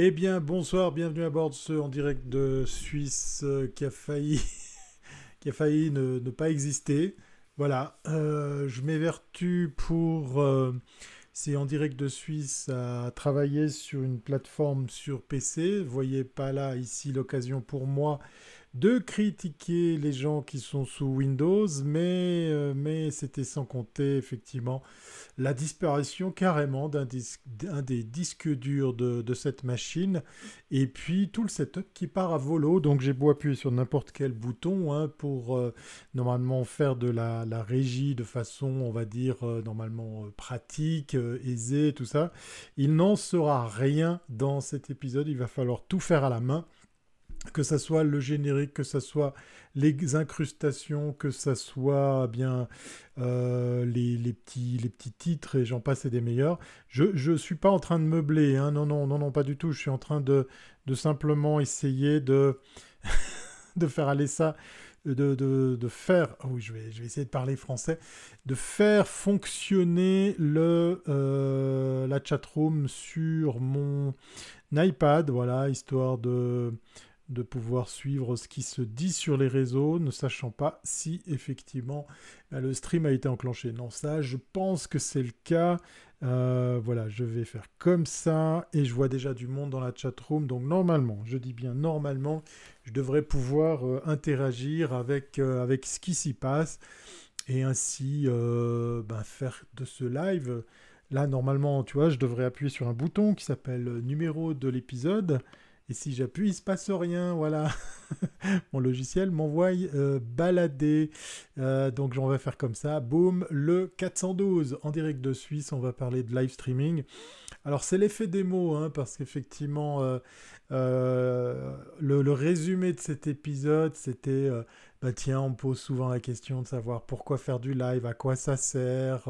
Eh bien, bonsoir, bienvenue à bord de ce en direct de Suisse euh, qui a failli, qui a failli ne, pas exister. Voilà, euh, je m'évertue pour euh, c'est en direct de Suisse à travailler sur une plateforme sur PC. Vous voyez pas là ici l'occasion pour moi de critiquer les gens qui sont sous Windows, mais, euh, mais c'était sans compter effectivement la disparition carrément d'un des disques durs de, cette machine, et puis tout le setup qui part à volo. Donc j'ai beau appuyer sur n'importe quel bouton hein, pour euh, normalement faire de la, régie de façon, on va dire, euh, normalement pratique, aisée, tout ça. Il n'en sera rien dans cet épisode, il va falloir tout faire à la main que ça soit le générique, que ça soit les incrustations, que ça soit bien euh, les, petits, les petits titres et j'en passe et des meilleurs. Je ne suis pas en train de meubler, hein, non, non, non, non, pas du tout. Je suis en train de, de simplement essayer de, de faire aller ça, de, de, faire, oh oui, je vais, je vais essayer de parler français, de faire fonctionner le, euh, la chatroom sur mon iPad, voilà, histoire de de pouvoir suivre ce qui se dit sur les réseaux, ne sachant pas si effectivement euh, le stream a été enclenché. Non, ça, je pense que c'est le cas. Euh, voilà, je vais faire comme ça et je vois déjà du monde dans la chat room. Donc normalement, je dis bien normalement, je devrais pouvoir euh, interagir avec, ce qui s'y passe et ainsi ben, faire de ce live. Là, normalement, tu vois, je devrais appuyer sur un bouton qui s'appelle numéro de l'épisode. Et si j'appuie, il se passe rien, voilà. Mon logiciel m'envoie euh, balader. Euh, donc j'en vais faire comme ça. Boum, le 412 en direct de Suisse, on va parler de live streaming. Alors c'est l'effet démo, hein, parce qu'effectivement, euh, le, résumé de cet épisode, c'était, bah tiens, on pose souvent la question de savoir pourquoi faire du live, à quoi ça sert,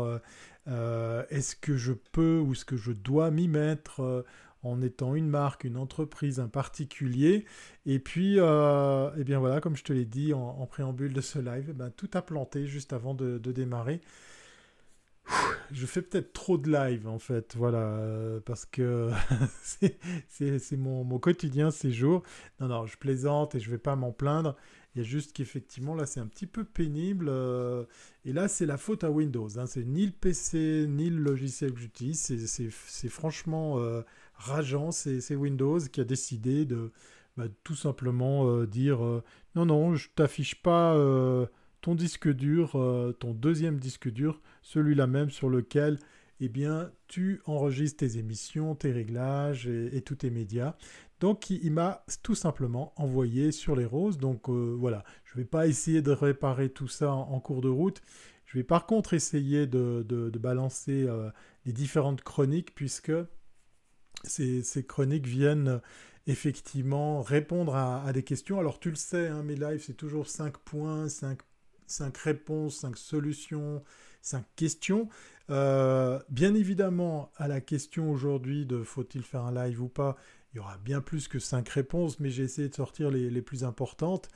est-ce que je peux ou est-ce que je dois m'y mettre en étant une marque, une entreprise, un particulier. Et puis, euh, eh bien voilà, comme je te l'ai dit en, préambule de ce live, eh ben, tout a planté juste avant de, démarrer. Je fais peut-être trop de live en fait, voilà, euh, parce que c'est mon, quotidien ces jours. Non, non, je plaisante et je vais pas m'en plaindre. Il y a juste qu'effectivement, là, c'est un petit peu pénible. Euh, et là, c'est la faute à Windows. Hein. C'est ni le PC, ni le logiciel que j'utilise. C'est franchement rageant, c'est Windows qui a décidé de bah, tout simplement euh, dire euh, non, non, je t'affiche pas euh, ton disque dur, ton deuxième disque dur, celui-là même sur lequel eh bien, tu enregistres tes émissions, tes réglages et, tous tes médias. Donc, il, m'a tout simplement envoyé sur les roses. Donc, voilà, je ne vais pas essayer de réparer tout ça en, cours de route. Je vais par contre essayer de, de balancer les différentes chroniques puisque ces, chroniques viennent euh, effectivement répondre à, des questions. Alors tu le sais, hein, mes lives, c'est toujours 5 points, 5, réponses, 5 solutions, 5 questions. Euh, bien évidemment, à la question aujourd'hui de faut-il faire un live ou pas, il y aura bien plus que 5 réponses, mais j'ai essayé de sortir les, plus importantes.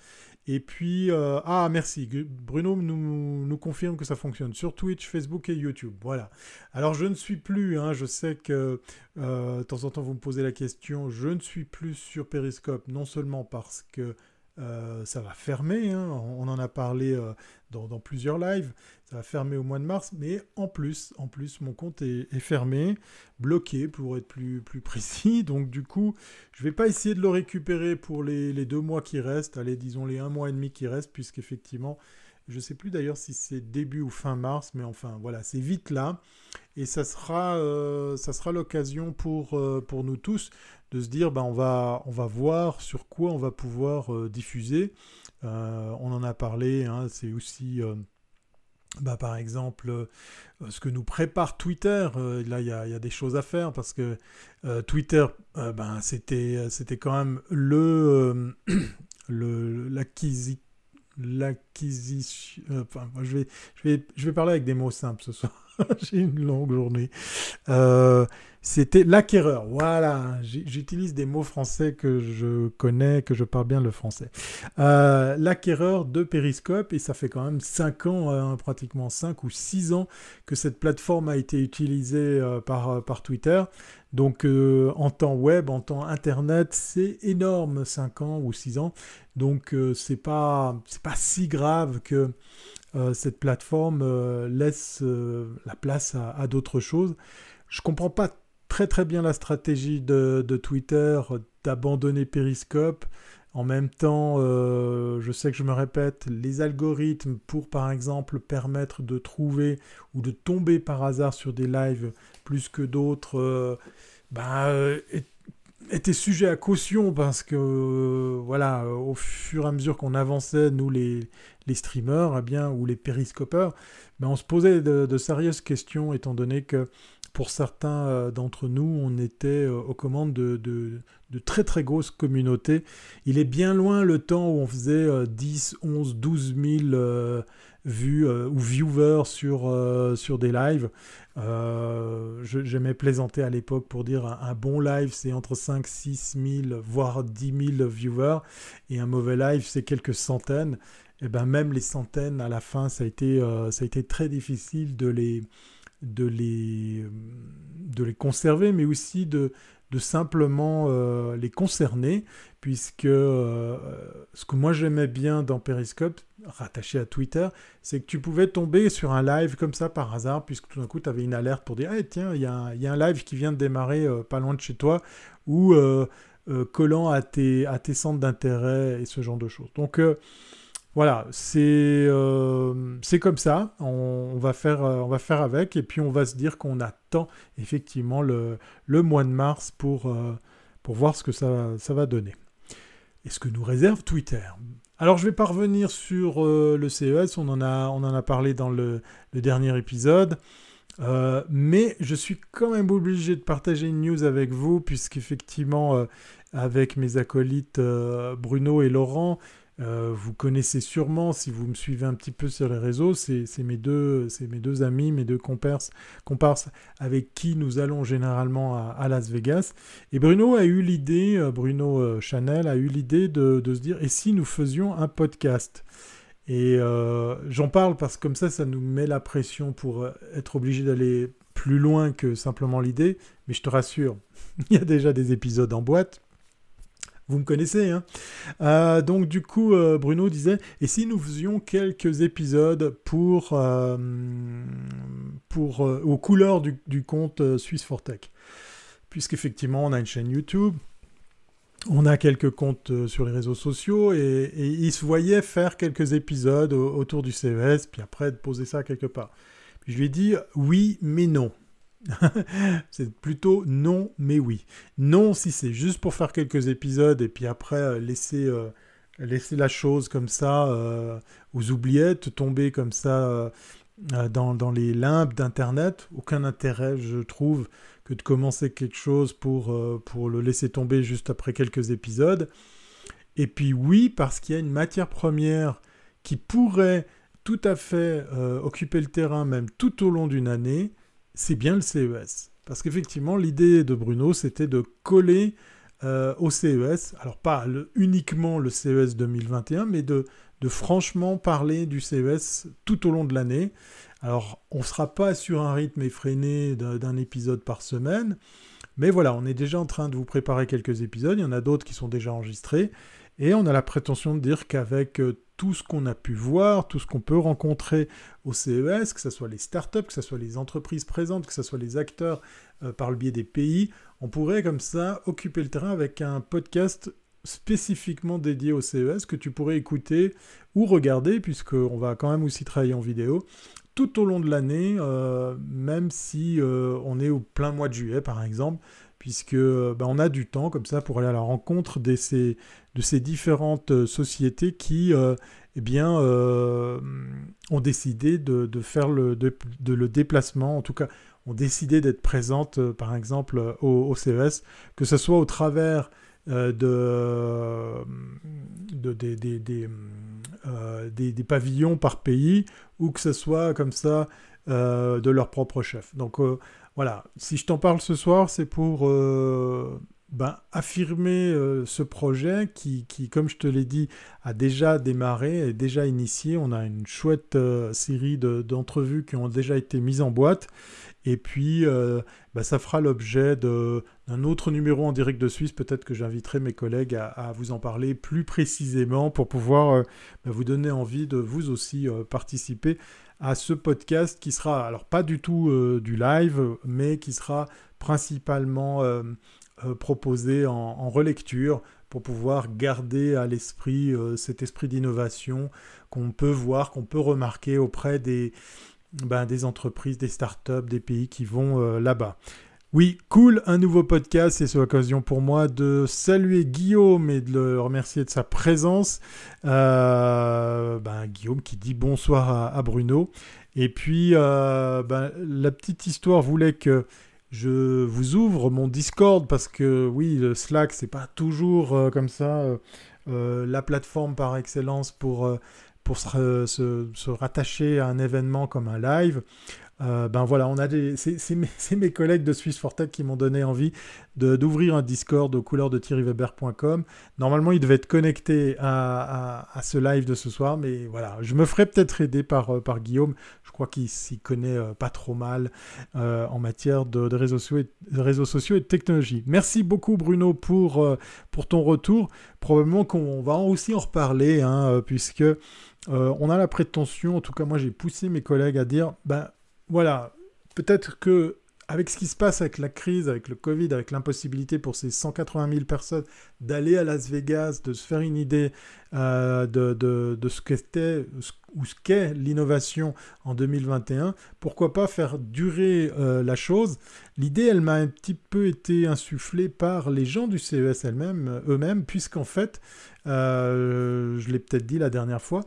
Et puis, euh, ah merci, Bruno nous, nous, confirme que ça fonctionne sur Twitch, Facebook et YouTube. Voilà. Alors je ne suis plus, hein, je sais que euh, de temps en temps vous me posez la question, je ne suis plus sur Periscope, non seulement parce que euh, ça va fermer, hein. on en a parlé dans, plusieurs lives, ça va fermer au mois de mars, mais en plus, en plus mon compte est, fermé, bloqué pour être plus, plus précis, donc du coup, je vais pas essayer de le récupérer pour les, deux mois qui restent, allez, disons les un mois et demi qui restent, puisqu'effectivement, je ne sais plus d'ailleurs si c'est début ou fin mars, mais enfin voilà, c'est vite là. Et ça sera, euh, sera l'occasion pour, pour nous tous de se dire ben, on, va, on va voir sur quoi on va pouvoir euh, diffuser. Euh, on en a parlé, hein, c'est aussi euh, bah, par exemple, ce que nous prépare Twitter, là il y, a des choses à faire parce que Twitter, ben, c'était, quand même le, le l'acquisition. enfin, je vais, je, vais, je vais parler avec des mots simples ce soir. J'ai une longue journée. C'était l'acquéreur. Voilà, j'utilise des mots français que je connais, que je parle bien le français. Euh, l'acquéreur de Periscope, et ça fait quand même 5 ans, hein, pratiquement 5 ou 6 ans que cette plateforme a été utilisée euh, par, par Twitter. Donc en temps web, en temps internet, c'est énorme, 5 ans ou 6 ans. Donc c'est pas, pas si grave que cette plateforme laisse la place à, à d'autres choses. Je comprends pas très très bien la stratégie de, Twitter d'abandonner Periscope. En même temps, euh, je sais que je me répète, les algorithmes pour par exemple permettre de trouver ou de tomber par hasard sur des lives plus que d'autres, euh, bah, euh, étaient sujets à caution parce que voilà, au fur et à mesure qu'on avançait, nous les, les streamers, eh bien, ou les périscopeurs, ben, on se posait de, sérieuses questions étant donné que pour certains euh, d'entre nous, on était euh, aux commandes de, de, très très grosses communautés. Il est bien loin le temps où on faisait 10, 11, 12 000 vues ou viewers sur, euh, sur des lives. J'aimais plaisanter à l'époque pour dire un, bon live c'est entre 5, 6 000, voire 10 000 viewers, et un mauvais live c'est quelques centaines. Et ben même les centaines à la fin, ça a été, ça a été très difficile de les, de les, de les conserver, mais aussi de, de simplement euh, les concerner, puisque euh, ce que moi j'aimais bien dans Periscope, rattaché à Twitter, c'est que tu pouvais tomber sur un live comme ça par hasard, puisque tout d'un coup tu avais une alerte pour dire hey, tiens, il y, y, a un live qui vient de démarrer euh, pas loin de chez toi, ou collant à tes, à tes centres d'intérêt et ce genre de choses. Donc voilà, euh, c'est comme ça, on, va faire, euh, on va faire avec, et puis on va se dire qu'on attend effectivement le, mois de mars pour, euh, voir ce que ça, va donner. Et ce que nous réserve Twitter? Alors je vais pas revenir sur le CES, on en, a, on en a parlé dans le, le dernier épisode, mais je suis quand même obligé de partager une news avec vous, puisqu'effectivement, avec mes acolytes Bruno et Laurent, euh, vous connaissez sûrement, si vous me suivez un petit peu sur les réseaux, c'est mes, deux, amis, mes deux comparses, comparses avec qui nous allons généralement à, Las Vegas. Et Bruno a eu l'idée, euh, Bruno euh, Chanel a eu l'idée de, se dire, et si nous faisions un podcast? Et j'en parle parce que comme ça, ça nous met la pression pour être obligé d'aller plus loin que simplement l'idée. Mais je te rassure, il y a déjà des épisodes en boîte. Vous me connaissez, hein euh, Donc du coup, euh, Bruno disait, et si nous faisions quelques épisodes pour, euh, pour aux couleurs du, compte Suisse Fortech Puisqu'effectivement, on a une chaîne YouTube, on a quelques comptes sur les réseaux sociaux, et, et il se voyait faire quelques épisodes autour du CES, puis après de poser ça quelque part. Puis je lui ai dit, oui, mais non. c'est plutôt non, mais oui. Non, si c'est juste pour faire quelques épisodes et puis après euh, laisser, euh, laisser la chose comme ça euh, aux oubliettes, tomber comme ça dans, dans, les limbes d'Internet. Aucun intérêt, je trouve, que de commencer quelque chose pour, pour le laisser tomber juste après quelques épisodes. Et puis oui, parce qu'il y a une matière première qui pourrait tout à fait occuper le terrain même tout au long d'une année c'est bien le CES. Parce qu'effectivement, l'idée de Bruno, c'était de coller euh, au CES, alors pas uniquement le CES 2021, mais de, de, franchement parler du CES tout au long de l'année. Alors, on ne sera pas sur un rythme effréné d'un épisode par semaine, mais voilà, on est déjà en train de vous préparer quelques épisodes, il y en a d'autres qui sont déjà enregistrés, et on a la prétention de dire qu'avec euh, tout ce qu'on a pu voir, tout ce qu'on peut rencontrer au CES, que ce soit les startups, que ce soit les entreprises présentes, que ce soit les acteurs euh, par le biais des pays, on pourrait comme ça occuper le terrain avec un podcast spécifiquement dédié au CES que tu pourrais écouter ou regarder, puisqu'on va quand même aussi travailler en vidéo, tout au long de l'année, euh, même si on est au plein mois de juillet par exemple, puisque bah, on a du temps comme ça pour aller à la rencontre de ces, différentes euh, sociétés qui euh, eh bien, euh, ont décidé de, faire le, déplacement, en tout cas ont décidé d'être présentes par exemple au, CES, que ce soit au travers de, de des, des, des, pavillons par pays ou que ce soit comme ça de leur propre chef. Donc voilà, si je t'en parle ce soir, c'est pour ben, affirmer ce projet qui, comme je te l'ai dit, a déjà démarré, est déjà initié. On a une chouette série d'entrevues qui ont déjà été mises en boîte. Et puis, ben, ça fera l'objet d'un autre numéro en direct de Suisse. Peut-être que j'inviterai mes collègues à, vous en parler plus précisément pour pouvoir ben, vous donner envie de vous aussi participer à ce podcast qui sera, alors pas du tout euh, du live, mais qui sera principalement euh, euh, proposé en, relecture pour pouvoir garder à l'esprit cet esprit d'innovation qu'on peut voir, qu'on peut remarquer auprès des, ben, des entreprises, des startups, des pays qui vont là-bas. Oui, cool, un nouveau podcast c'est l'occasion pour moi de saluer Guillaume et de le remercier de sa présence. Euh, ben, Guillaume qui dit bonsoir à, Bruno. Et puis, euh, ben, la petite histoire voulait que je vous ouvre mon Discord parce que oui, le Slack, c'est pas toujours euh, comme ça la plateforme par excellence pour, se, rattacher à un événement comme un live. Euh, ben voilà, c'est mes, collègues de Swiss Fortech qui m'ont donné envie d'ouvrir un Discord aux couleurs de thierryweber.com. Normalement, il devait être connecté à, ce live de ce soir, mais voilà, je me ferai peut-être aider par, euh, par Guillaume. Je crois qu'il s'y connaît euh, pas trop mal en matière de, réseaux sociaux et, de technologie. Merci beaucoup Bruno pour, pour ton retour. Probablement qu'on va aussi en reparler, hein, puisque on a la prétention, en tout cas moi j'ai poussé mes collègues à dire, ben voilà, peut-être que avec ce qui se passe avec la crise, avec le Covid, avec l'impossibilité pour ces 180 000 personnes d'aller à Las Vegas, de se faire une idée euh, de, ce qu'était ou ce qu'est l'innovation en 2021, pourquoi pas faire durer euh, la chose. L'idée, elle m'a un petit peu été insufflée par les gens du CES eux-mêmes, puisqu'en fait, euh, je l'ai peut-être dit la dernière fois,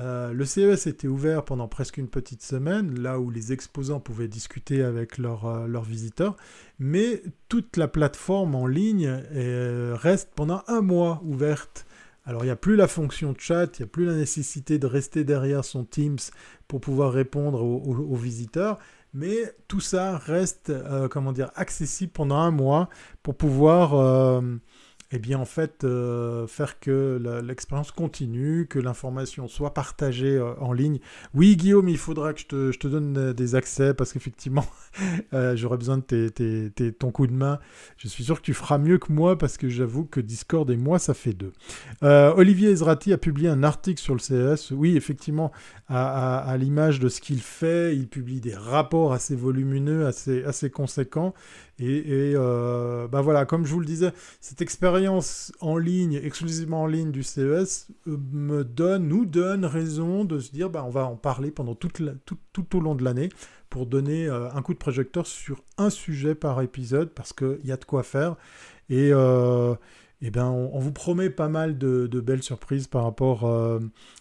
euh, le CES était ouvert pendant presque une petite semaine, là où les exposants pouvaient discuter avec euh, leurs visiteurs, mais toute la plateforme en ligne euh, reste pendant un mois ouverte. Alors il n'y a plus la fonction chat, il n'y a plus la nécessité de rester derrière son Teams pour pouvoir répondre aux, visiteurs, mais tout ça reste, comment dire, accessible pendant un mois pour pouvoir eh bien en fait euh, faire que l'expérience continue, que l'information soit partagée euh, en ligne. Oui Guillaume, il faudra que je te, donne euh, des accès parce qu'effectivement j'aurais besoin de ton coup de main. Je suis sûr que tu feras mieux que moi parce que j'avoue que Discord et moi ça fait deux. Olivier Ezrati a publié un article sur le CS. Oui effectivement à, l'image de ce qu'il fait, il publie des rapports assez volumineux, assez, assez conséquents. Et, ben voilà, comme je vous le disais, cette expérience en ligne, exclusivement en ligne du CES, euh, nous donne raison de se dire, bah, on va en parler pendant tout, au long de l'année pour donner euh, un coup de projecteur sur un sujet par épisode parce qu'il y a de quoi faire. Et, et ben, on, vous promet pas mal de, de belles surprises par rapport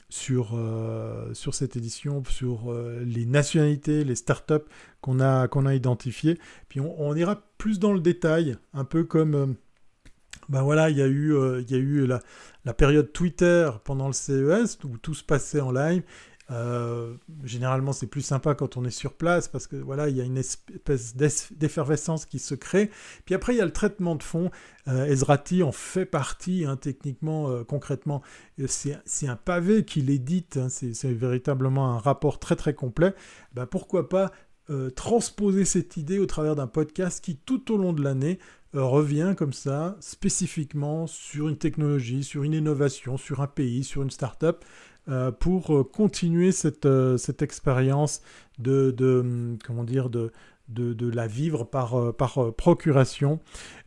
sur, euh, sur cette édition, sur euh, les nationalités, les startups qu'on a, qu'on a identifiées. Puis on, ira plus dans le détail, un peu comme... ben voilà, il y a eu, il y a eu la, la, période Twitter pendant le CES où tout se passait en live euh, généralement, c'est plus sympa quand on est sur place parce que voilà, il y a une espèce d'effervescence qui se crée. Puis après, il y a le traitement de fond. Euh, Ezrati en fait partie, hein, techniquement, euh, concrètement. C'est un pavé qu'il édite. Hein, c'est véritablement un rapport très très complet. Ben, pourquoi pas transposer cette idée au travers d'un podcast qui, tout au long de l'année, revient comme ça, spécifiquement sur une technologie, sur une innovation, sur un pays, sur une start-up. Euh, pour euh, continuer cette, euh, cette expérience de, de, hum, comment dire, de, de, la vivre par, par procuration.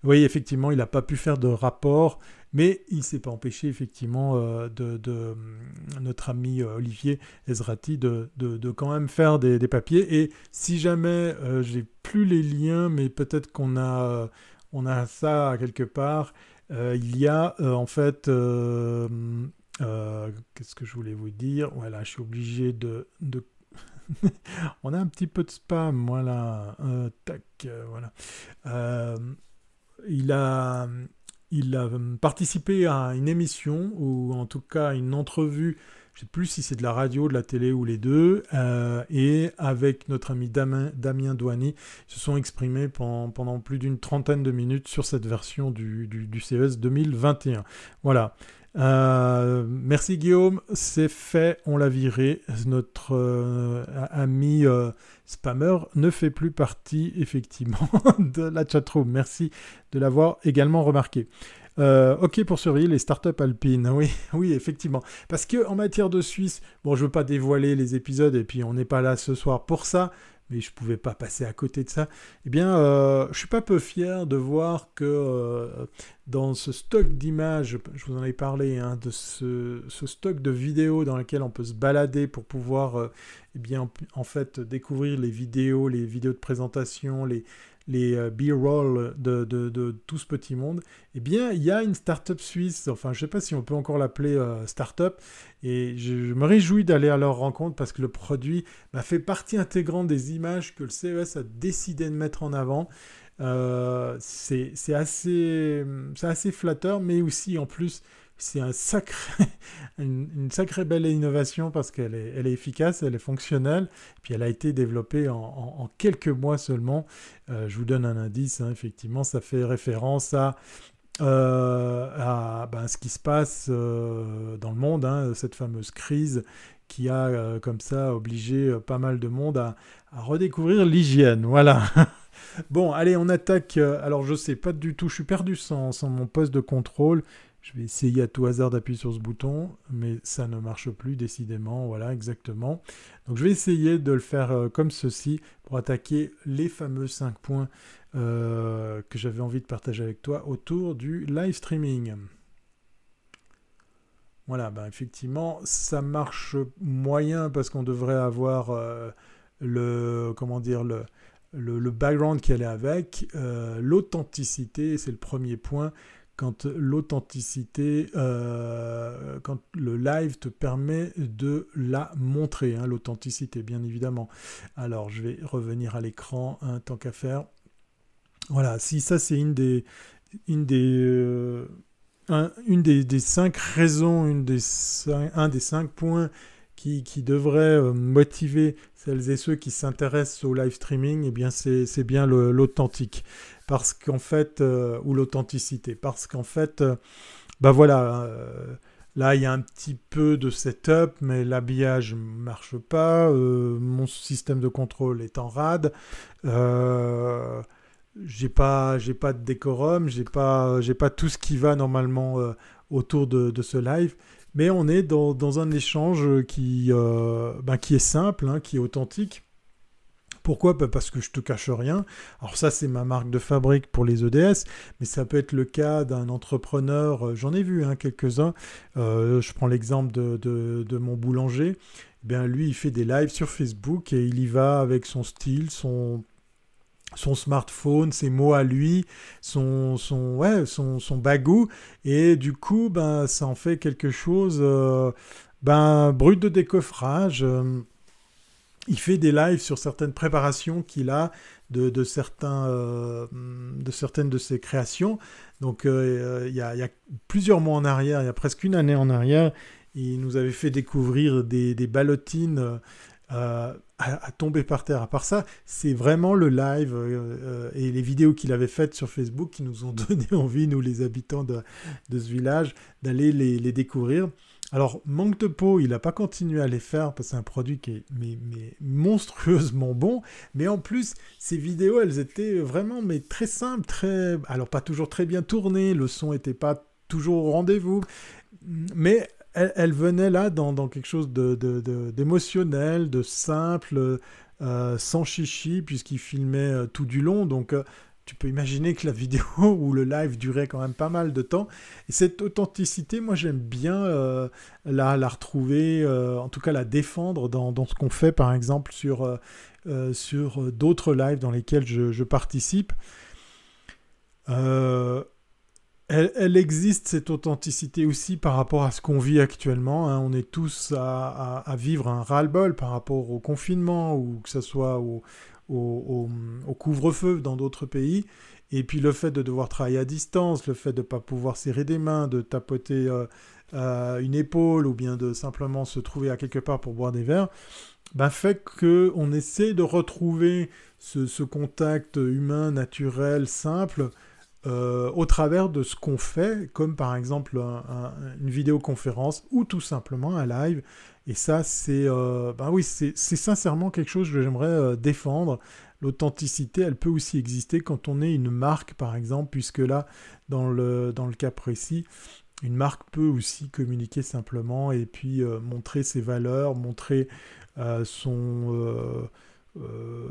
Oui, effectivement, il n'a pas pu faire de rapport, mais il ne s'est pas empêché, effectivement, de, de, hum, notre ami Olivier Ezrati de, de, quand même faire des, papiers. Et si jamais, j'ai plus les liens, mais peut-être qu'on a, on a ça quelque part, il y a en fait euh, qu'est-ce que je voulais vous dire? Voilà, je suis obligé de... On a un petit peu de spam, voilà. Euh, tac, euh, voilà. il a... Il a participé à une émission, ou en tout cas une entrevue je sais plus si c'est de la radio, de la télé ou les deux, et avec notre ami Damien, Damien Douani, se sont exprimés pendant, plus d'une trentaine de minutes sur cette version du, du CES 2021. Voilà. Euh, merci Guillaume, c'est fait, on l'a viré. Notre euh, ami euh, spammer ne fait plus partie effectivement de la chatroom. Merci de l'avoir également remarqué. ok pour surveiller les startups alpines. Oui, oui, effectivement. Parce que en matière de Suisse, bon, je veux pas dévoiler les épisodes et puis on n'est pas là ce soir pour ça, mais je ne pouvais pas passer à côté de ça, eh bien, euh, je suis pas peu fier de voir que euh, dans ce stock d'images, je vous en ai parlé, hein, de ce, stock de vidéos dans lequel on peut se balader pour pouvoir, euh, eh bien, en fait, découvrir les vidéos, les vidéos de présentation, les, les euh, B-roll de, tout ce petit monde, eh bien, il y a une start-up suisse, enfin, je ne sais pas si on peut encore l'appeler euh, start-up, et je, me réjouis d'aller à leur rencontre parce que le produit m'a fait partie intégrante des images que le CES a décidé de mettre en avant. Euh, c'est assez flatteur, mais aussi en plus, c'est une, sacrée belle innovation parce qu'elle est, efficace, elle est fonctionnelle, puis elle a été développée en, quelques mois seulement. Euh, je vous donne un indice, hein, effectivement, ça fait référence à, euh, ben, ce qui se passe euh, dans le monde, hein, cette fameuse crise qui a comme ça obligé pas mal de monde à, redécouvrir l'hygiène. Voilà. bon, allez, on attaque. alors, je sais pas du tout, je suis perdu sans mon poste de contrôle. Je vais essayer à tout hasard d'appuyer sur ce bouton, mais ça ne marche plus décidément. Voilà, exactement. Donc je vais essayer de le faire euh, comme ceci pour attaquer les fameux 5 points euh, que j'avais envie de partager avec toi autour du live streaming. Voilà, ben effectivement, ça marche moyen parce qu'on devrait avoir euh, le comment dire le, le, background qui allait avec, l'authenticité, c'est le premier point quand l'authenticité, euh, quand le live te permet de la montrer, hein, l'authenticité bien évidemment. Alors je vais revenir à l'écran, hein, tant qu'à faire. Voilà, si ça c'est une des, une des, euh, une des, cinq raisons, une des un des cinq points qui, devrait euh, motiver celles et ceux qui s'intéressent au live streaming, eh bien c'est bien l'authentique parce qu'en fait, euh, ou l'authenticité, parce qu'en fait, euh, bah voilà, euh, là il y a un petit peu de setup, mais l'habillage marche pas, mon système de contrôle est en rade, j'ai pas, j'ai pas de décorum, j'ai pas, pas tout ce qui va normalement autour de, ce live. Mais on est dans, un échange qui, bah, est simple, hein, qui est authentique pourquoi? Bah, Parce que je te cache rien. Alors ça, c'est ma marque de fabrique pour les EDS, mais ça peut être le cas d'un entrepreneur, euh, j'en ai vu hein, quelques-uns. Euh, je prends l'exemple de, mon boulanger. Eh lui, il fait des lives sur Facebook et il y va avec son style, son, smartphone, ses mots à lui, son bagou. Et du coup, ben, ça en fait quelque chose euh, ben, brut de décoffrage il fait des lives sur certaines préparations qu'il a de, euh, certaines de ses créations. Donc euh, il, y a, plusieurs mois en arrière, il y a presque une année en arrière, il nous avait fait découvrir des, des ballotines euh, à, tomber par terre. À part ça, c'est vraiment le live et les vidéos qu'il avait faites sur Facebook qui nous ont donné envie, nous les habitants de, ce village, d'aller les découvrir. Alors, manque de peau, il n'a pas continué à les faire parce que c'est un produit qui est mais, monstrueusement bon. Mais en plus, ces vidéos, elles étaient vraiment mais très simples, très. Alors, pas toujours très bien tournées, le son n'était pas toujours au rendez-vous. Mais elles, venaient là dans, quelque chose d'émotionnel, de, de, simple, euh, sans chichi, puisqu'il filmait euh, tout du long. Donc, euh, tu peux imaginer que la vidéo ou le live durait quand même pas mal de temps. Et cette authenticité, moi j'aime bien euh, la, retrouver, euh, en tout cas la défendre dans, ce qu'on fait par exemple sur, euh, sur d'autres lives dans lesquels je, participe. Elle, existe cette authenticité aussi par rapport à ce qu'on vit actuellement. Hein. On est tous à, vivre un ras-le-bol par rapport au confinement ou que ce soit au, au, couvre-feu dans d'autres pays. Et puis le fait de devoir travailler à distance, le fait de ne pas pouvoir serrer des mains, de tapoter une épaule ou bien de simplement se trouver à quelque part pour boire des verres, bah, fait qu'on essaie de retrouver ce, contact humain, naturel, simple, euh, au travers de ce qu'on fait, comme par exemple une vidéoconférence ou tout simplement un live. Et ça, c'est euh, bah oui, c'est sincèrement quelque chose que j'aimerais euh, défendre. L'authenticité, elle peut aussi exister quand on est une marque, par exemple, puisque là, dans le, dans le cas précis, une marque peut aussi communiquer simplement et puis montrer ses valeurs, montrer son, euh,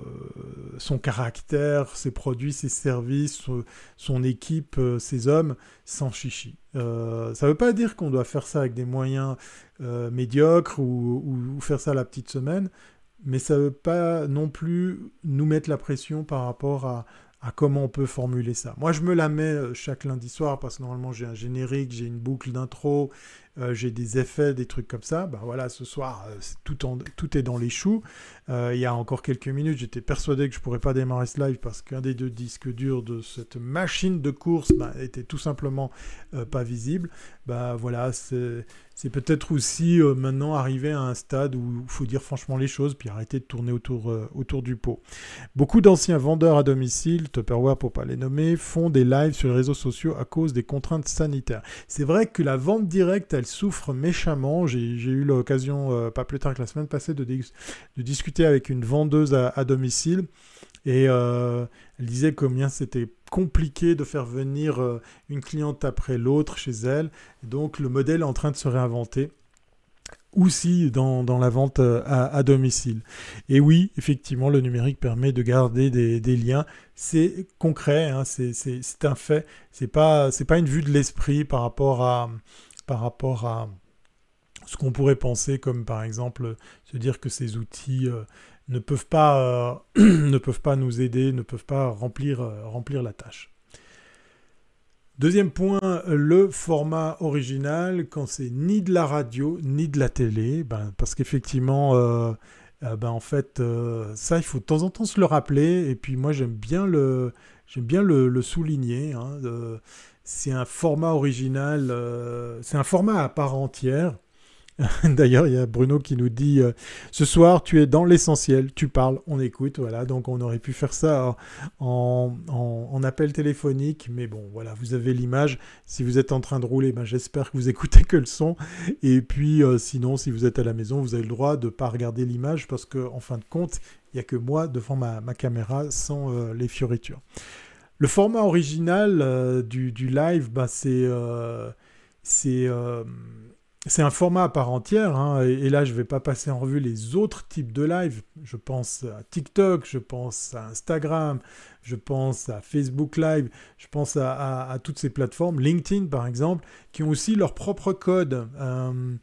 son caractère, ses produits, ses services, son équipe, euh, ses hommes, sans chichi. Euh, ça ne veut pas dire qu'on doit faire ça avec des moyens médiocres ou, faire ça la petite semaine, mais ça ne veut pas non plus nous mettre la pression par rapport à, à comment on peut formuler ça. Moi, je me la mets chaque lundi soir parce que normalement j'ai un générique, j'ai une boucle d'intro, euh, j'ai des effets, des trucs comme ça. Ben voilà, ce soir, euh, tout, tout, est dans les choux. Euh, il y a encore quelques minutes, j'étais persuadé que je pourrais pas démarrer ce live parce qu'un des deux disques durs de cette machine de course ben, était tout simplement pas visible. Ben voilà, c'est c'est peut-être aussi euh, maintenant arrivé à un stade où il faut dire franchement les choses, puis arrêter de tourner autour, euh, autour du pot. Beaucoup d'anciens vendeurs à domicile, Tupperware pour pas les nommer, font des lives sur les réseaux sociaux à cause des contraintes sanitaires. C'est vrai que la vente directe, elle souffre méchamment. J'ai eu l'occasion, euh, pas plus tard que la semaine passée, de, discuter avec une vendeuse à domicile. Et elle disait combien c'était compliqué de faire venir euh, une cliente après l'autre chez elle. donc le modèle est en train de se réinventer aussi dans, dans la vente euh, à, domicile. Et oui, effectivement, le numérique permet de garder des, liens. C'est concret, hein, c'est un fait. C'est pas pas une vue de l'esprit par rapport à par rapport à ce qu'on pourrait penser, comme par exemple se dire que ces outils ne peuvent pas, euh, ne peuvent pas nous aider, ne peuvent pas remplir, euh, remplir la tâche. Deuxième point, le format original, quand c'est ni de la radio, ni de la télé, ben, parce qu'effectivement, euh, ben, en fait, ça, il faut de temps en temps se le rappeler, et puis moi, j'aime bien le, j'aime bien le, souligner. Hein, c'est un format original, c'est un format à part entière. D'ailleurs, il y a Bruno qui nous dit euh, Ce soir, tu es dans l'essentiel, tu parles, on écoute. Voilà, donc on aurait pu faire ça en, appel téléphonique, mais bon, voilà, vous avez l'image. Si vous êtes en train de rouler, ben, j'espère que vous écoutez que le son. Et puis, euh, sinon, si vous êtes à la maison, vous avez le droit de ne pas regarder l'image parce qu'en fin de compte, il n'y a que moi devant ma, caméra sans euh, les fioritures. Le format original du, live, ben, c'est. C'est un format à part entière, hein, et, là je ne vais pas passer en revue les autres types de live. Je pense à TikTok, je pense à Instagram, je pense à Facebook Live, je pense à, toutes ces plateformes, LinkedIn par exemple, qui ont aussi leur propre code. Euh,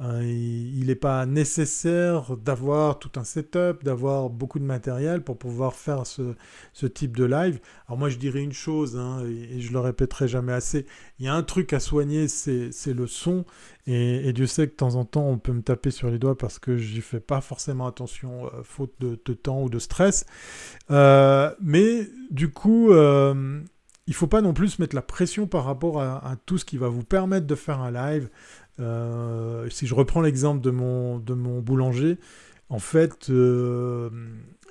euh, il n'est pas nécessaire d'avoir tout un setup, d'avoir beaucoup de matériel pour pouvoir faire ce, type de live. Alors moi je dirais une chose, hein, et, je le répéterai jamais assez, il y a un truc à soigner, c'est le son. Et, Dieu sait que de temps en temps on peut me taper sur les doigts parce que j'y fais pas forcément attention, euh, faute de, temps ou de stress. Euh, mais du coup... il il faut pas non plus mettre la pression par rapport à, tout ce qui va vous permettre de faire un live. Euh, si je reprends l'exemple de mon, de mon boulanger, en fait, euh,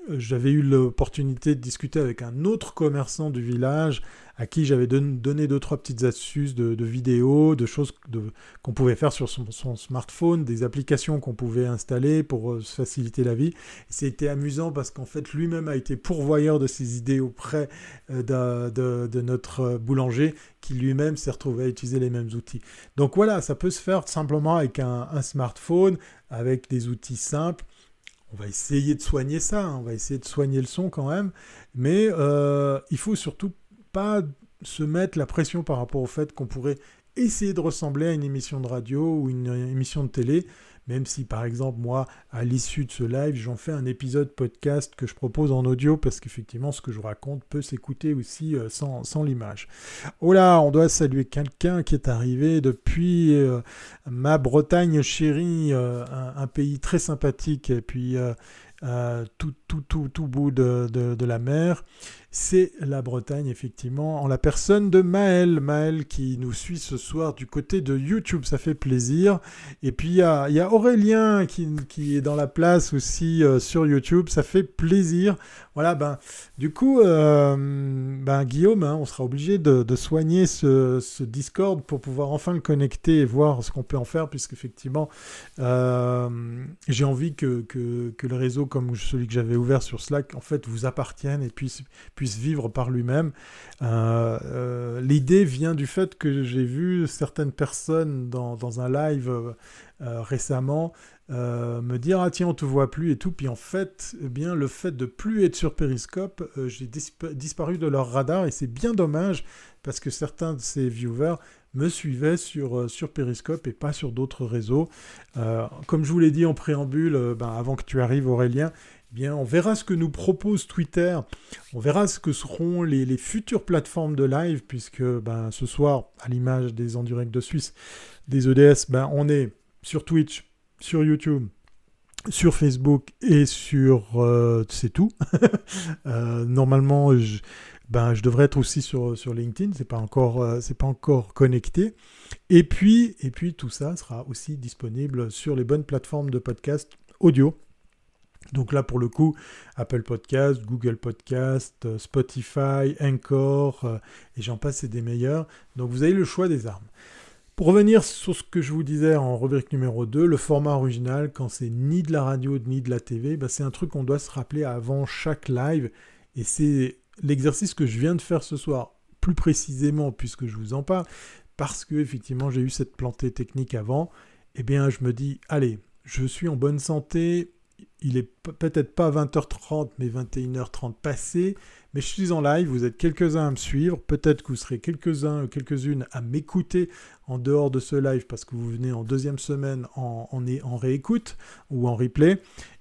j'avais eu l'opportunité de discuter avec un autre commerçant du village à qui j'avais donné deux, trois petites astuces de, vidéos, de choses qu'on pouvait faire sur son, smartphone, des applications qu'on pouvait installer pour euh, se faciliter la vie. C'était amusant parce qu'en fait, lui-même a été pourvoyeur de ces idées auprès euh, de, notre boulanger qui lui-même s'est retrouvé à utiliser les mêmes outils. Donc voilà, ça peut se faire simplement avec un, smartphone, avec des outils simples on va essayer de soigner ça, hein. on va essayer de soigner le son quand même, mais euh, il faut surtout pas se mettre la pression par rapport au fait qu'on pourrait essayer de ressembler à une émission de radio ou une émission de télé, même si par exemple moi, à l'issue de ce live, j'en fais un épisode podcast que je propose en audio parce qu'effectivement ce que je raconte peut s'écouter aussi euh, sans, l'image. Oh là, on doit saluer quelqu'un qui est arrivé depuis euh, ma Bretagne chérie, euh, un, pays très sympathique et puis tout, tout, tout, tout bout de, de, la mer. C'est la Bretagne, effectivement, en la personne de Maël. Maël qui nous suit ce soir du côté de YouTube, ça fait plaisir. Et puis il y a, Aurélien qui, est dans la place aussi euh, sur YouTube, ça fait plaisir. Voilà, ben, du coup, euh, ben, Guillaume, hein, on sera obligé de, soigner ce, Discord pour pouvoir enfin le connecter et voir ce qu'on peut en faire, puisqu'effectivement, euh, j'ai envie que, le réseau comme celui que j'avais ouvert sur Slack, en fait, vous appartienne et puisse vivre par lui-même. Euh, l'idée vient du fait que j'ai vu certaines personnes dans, un live récemment euh, me dire ah tiens on te voit plus et tout puis en fait eh bien le fait de plus être sur Periscope euh, j'ai disparu de leur radar et c'est bien dommage parce que certains de ces viewers me suivaient sur, euh, sur Periscope et pas sur d'autres réseaux comme je vous l'ai dit en préambule ben, avant que tu arrives Aurélien on verra ce que nous propose Twitter, on verra ce que seront les, futures plateformes de live, puisque ben, ce soir, à l'image des En Direct de Suisse, des EDS, ben, on est sur Twitch, sur YouTube, sur Facebook et sur... Euh, c'est tout. Euh, normalement, je, ben, je devrais être aussi sur, sur LinkedIn, c'est pas encore euh, c'est pas encore connecté. Et puis et puis tout ça sera aussi disponible sur les bonnes plateformes de podcast audio. Donc là pour le coup, Apple Podcast, Google Podcast, Spotify, Anchor et j'en passe c'est des meilleurs. Donc vous avez le choix des armes. Pour revenir sur ce que je vous disais en rubrique numéro 2, le format original, quand c'est ni de la radio ni de la TV, bah, c'est un truc qu'on doit se rappeler avant chaque live. Et c'est l'exercice que je viens de faire ce soir, plus précisément puisque je vous en parle, parce que effectivement j'ai eu cette plantée technique avant. Eh bien, je me dis, allez, je suis en bonne santé, il est peut-être pas 20h30 mais 21h30 passé, mais je suis en live, vous êtes quelques-uns à me suivre, peut-être que vous serez quelques-uns, quelques-unes à m'écouter en dehors de ce live parce que vous venez en deuxième semaine en réécoute ou en replay.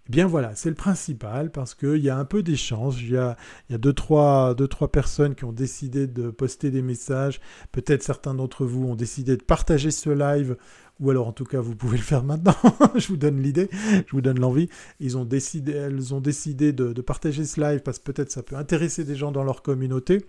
Eh bien voilà, c'est le principal parce qu'il y a un peu d'échange. Il y a, il y a deux, trois, deux, trois personnes qui ont décidé de poster des messages. Peut-être certains d'entre vous ont décidé de partager ce live ou alors en tout cas vous pouvez le faire maintenant, je vous donne l'idée, je vous donne l'envie. Ils ont décidé, elles ont décidé de, partager ce live parce que peut-être ça peut intéresser des gens dans leur communauté.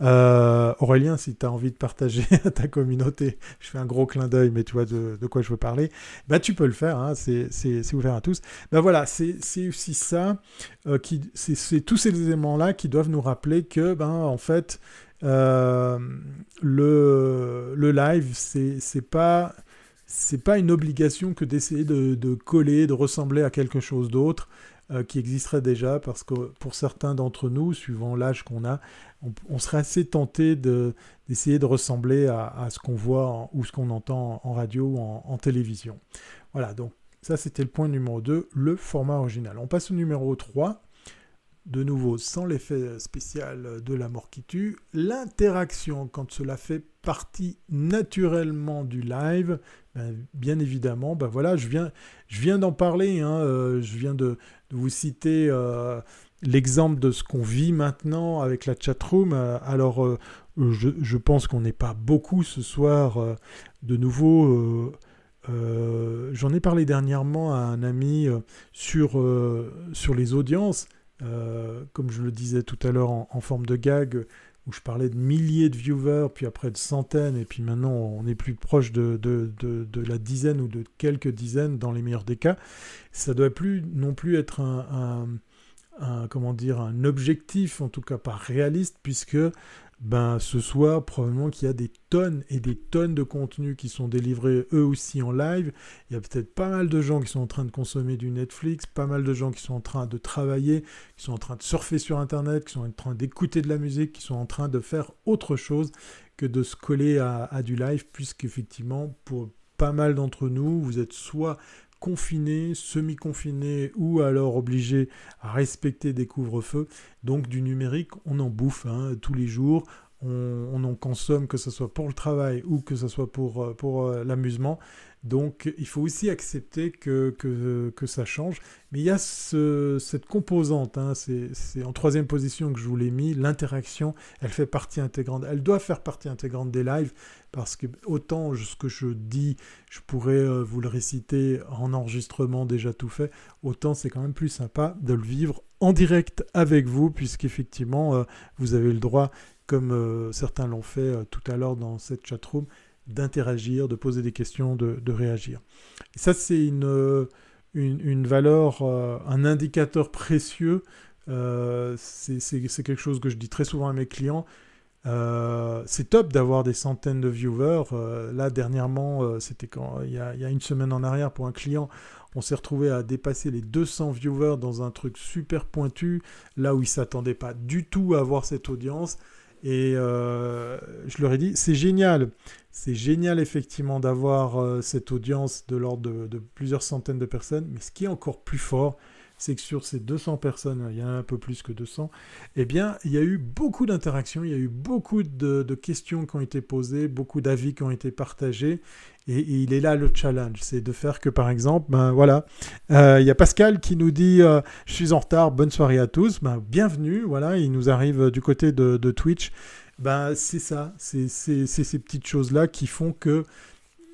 Euh, Aurélien, si tu as envie de partager à ta communauté, je fais un gros clin d'œil, mais tu vois de, quoi je veux parler, bah tu peux le faire, hein, c'est ouvert à tous. Ben voilà, c'est aussi ça, euh, c'est tous ces éléments-là qui doivent nous rappeler que, ben en fait, euh, le, le live, c'est pas c'est pas une obligation que d'essayer de, coller, de ressembler à quelque chose d'autre euh, qui existerait déjà, parce que pour certains d'entre nous, suivant l'âge qu'on a, on, serait assez tenté d'essayer de, ressembler à, ce qu'on voit ou ce qu'on entend en radio ou en, en, télévision. Voilà, donc ça c'était le point numéro 2, le format original. On passe au numéro 3 de nouveau sans l'effet spécial de la mort qui tue, l'interaction quand cela fait partie naturellement du live, ben, bien évidemment, ben voilà, je viens, je viens d'en parler, hein, euh, je viens de, vous citer euh, l'exemple de ce qu'on vit maintenant avec la chatroom. Euh, alors, je, pense qu'on n'est pas beaucoup ce soir de nouveau. J'en ai parlé dernièrement à un ami sur, sur les audiences. Comme je le disais tout à l'heure en, forme de gag, où je parlais de milliers de viewers, puis après de centaines, et puis maintenant on est plus proche de, de, la dizaine ou de quelques dizaines dans les meilleurs des cas, ça doit plus non plus être un comment dire, un objectif, en tout cas pas réaliste, puisque ben, ce soir, probablement qu'il y a des tonnes et des tonnes de contenus qui sont délivrés eux aussi en live. Il y a peut-être pas mal de gens qui sont en train de consommer du Netflix, pas mal de gens qui sont en train de travailler, qui sont en train de surfer sur Internet, qui sont en train d'écouter de la musique, qui sont en train de faire autre chose que de se coller à, à du live, puisqu'effectivement, pour pas mal d'entre nous, vous êtes soit confinés, semi-confinés ou alors obligés à respecter des couvre-feux. Donc du numérique, on en bouffe hein, tous les jours. On, en consomme, que ce soit pour le travail ou que ce soit pour, euh, pour euh, l'amusement. Donc il faut aussi accepter que, que, ça change. Mais il y a cette composante, hein, c'est en troisième position que je vous l'ai mis, l'interaction, elle fait partie intégrante. Elle doit faire partie intégrante des lives parce que autant ce que je dis, je pourrais euh, vous le réciter en enregistrement déjà tout fait, autant c'est quand même plus sympa de le vivre en direct avec vous puisqu'effectivement vous avez le droit comme euh, certains l'ont fait euh, tout à l'heure dans cette chatroom, d'interagir, de poser des questions, de, réagir. Et ça, c'est une, euh, une, valeur, un indicateur précieux. c'est quelque chose que je dis très souvent à mes clients. c'est top d'avoir des centaines de viewers. là, dernièrement, c'était quand il y, a, une semaine en arrière pour un client, on s'est retrouvé à dépasser les 200 viewers dans un truc super pointu, là où il s'attendait pas du tout à avoir cette audience. Et euh, je leur ai dit, c'est génial. C'est génial effectivement d'avoir euh, cette audience de l'ordre de, plusieurs centaines de personnes. Mais ce qui est encore plus fort, c'est que sur ces 200 personnes, il y en a un peu plus que 200, eh bien, il y a eu beaucoup d'interactions, il y a eu beaucoup de, questions qui ont été posées, beaucoup d'avis qui ont été partagés. Et, il est là le challenge, c'est de faire que par exemple, ben voilà, euh, il y a Pascal qui nous dit euh, je suis en retard, bonne soirée à tous, ben, bienvenue, voilà, il nous arrive du côté de, Twitch. Ben, c'est ça, c'est ces petites choses-là qui font que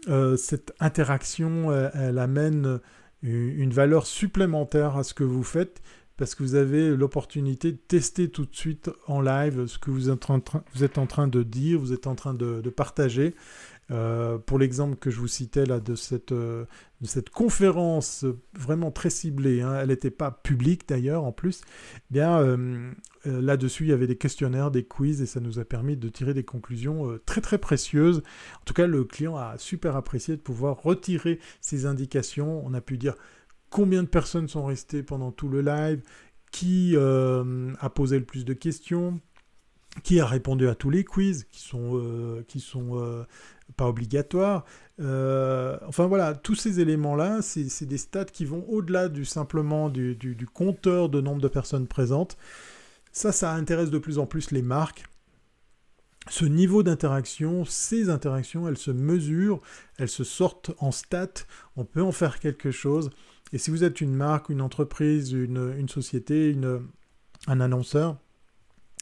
euh, cette interaction, elle, amène une valeur supplémentaire à ce que vous faites parce que vous avez l'opportunité de tester tout de suite en live ce que vous êtes en train, de dire, vous êtes en train de partager. Euh, pour l'exemple que je vous citais là de cette, euh, de cette conférence vraiment très ciblée, hein, elle n'était pas publique d'ailleurs en plus, eh bien euh, là-dessus il y avait des questionnaires, des quiz et ça nous a permis de tirer des conclusions très très précieuses. En tout cas le client a super apprécié de pouvoir retirer ces indications. On a pu dire combien de personnes sont restées pendant tout le live, qui a posé le plus de questions, qui a répondu à tous les quiz qui sont, qui sont pas obligatoire. Euh, enfin voilà, tous ces éléments-là, c'est des stats qui vont au-delà du simplement du, compteur de nombre de personnes présentes. Ça, ça intéresse de plus en plus les marques. Ce niveau d'interaction, ces interactions, elles se mesurent, elles se sortent en stats, on peut en faire quelque chose. Et si vous êtes une marque, une entreprise, une, une société, une, un annonceur,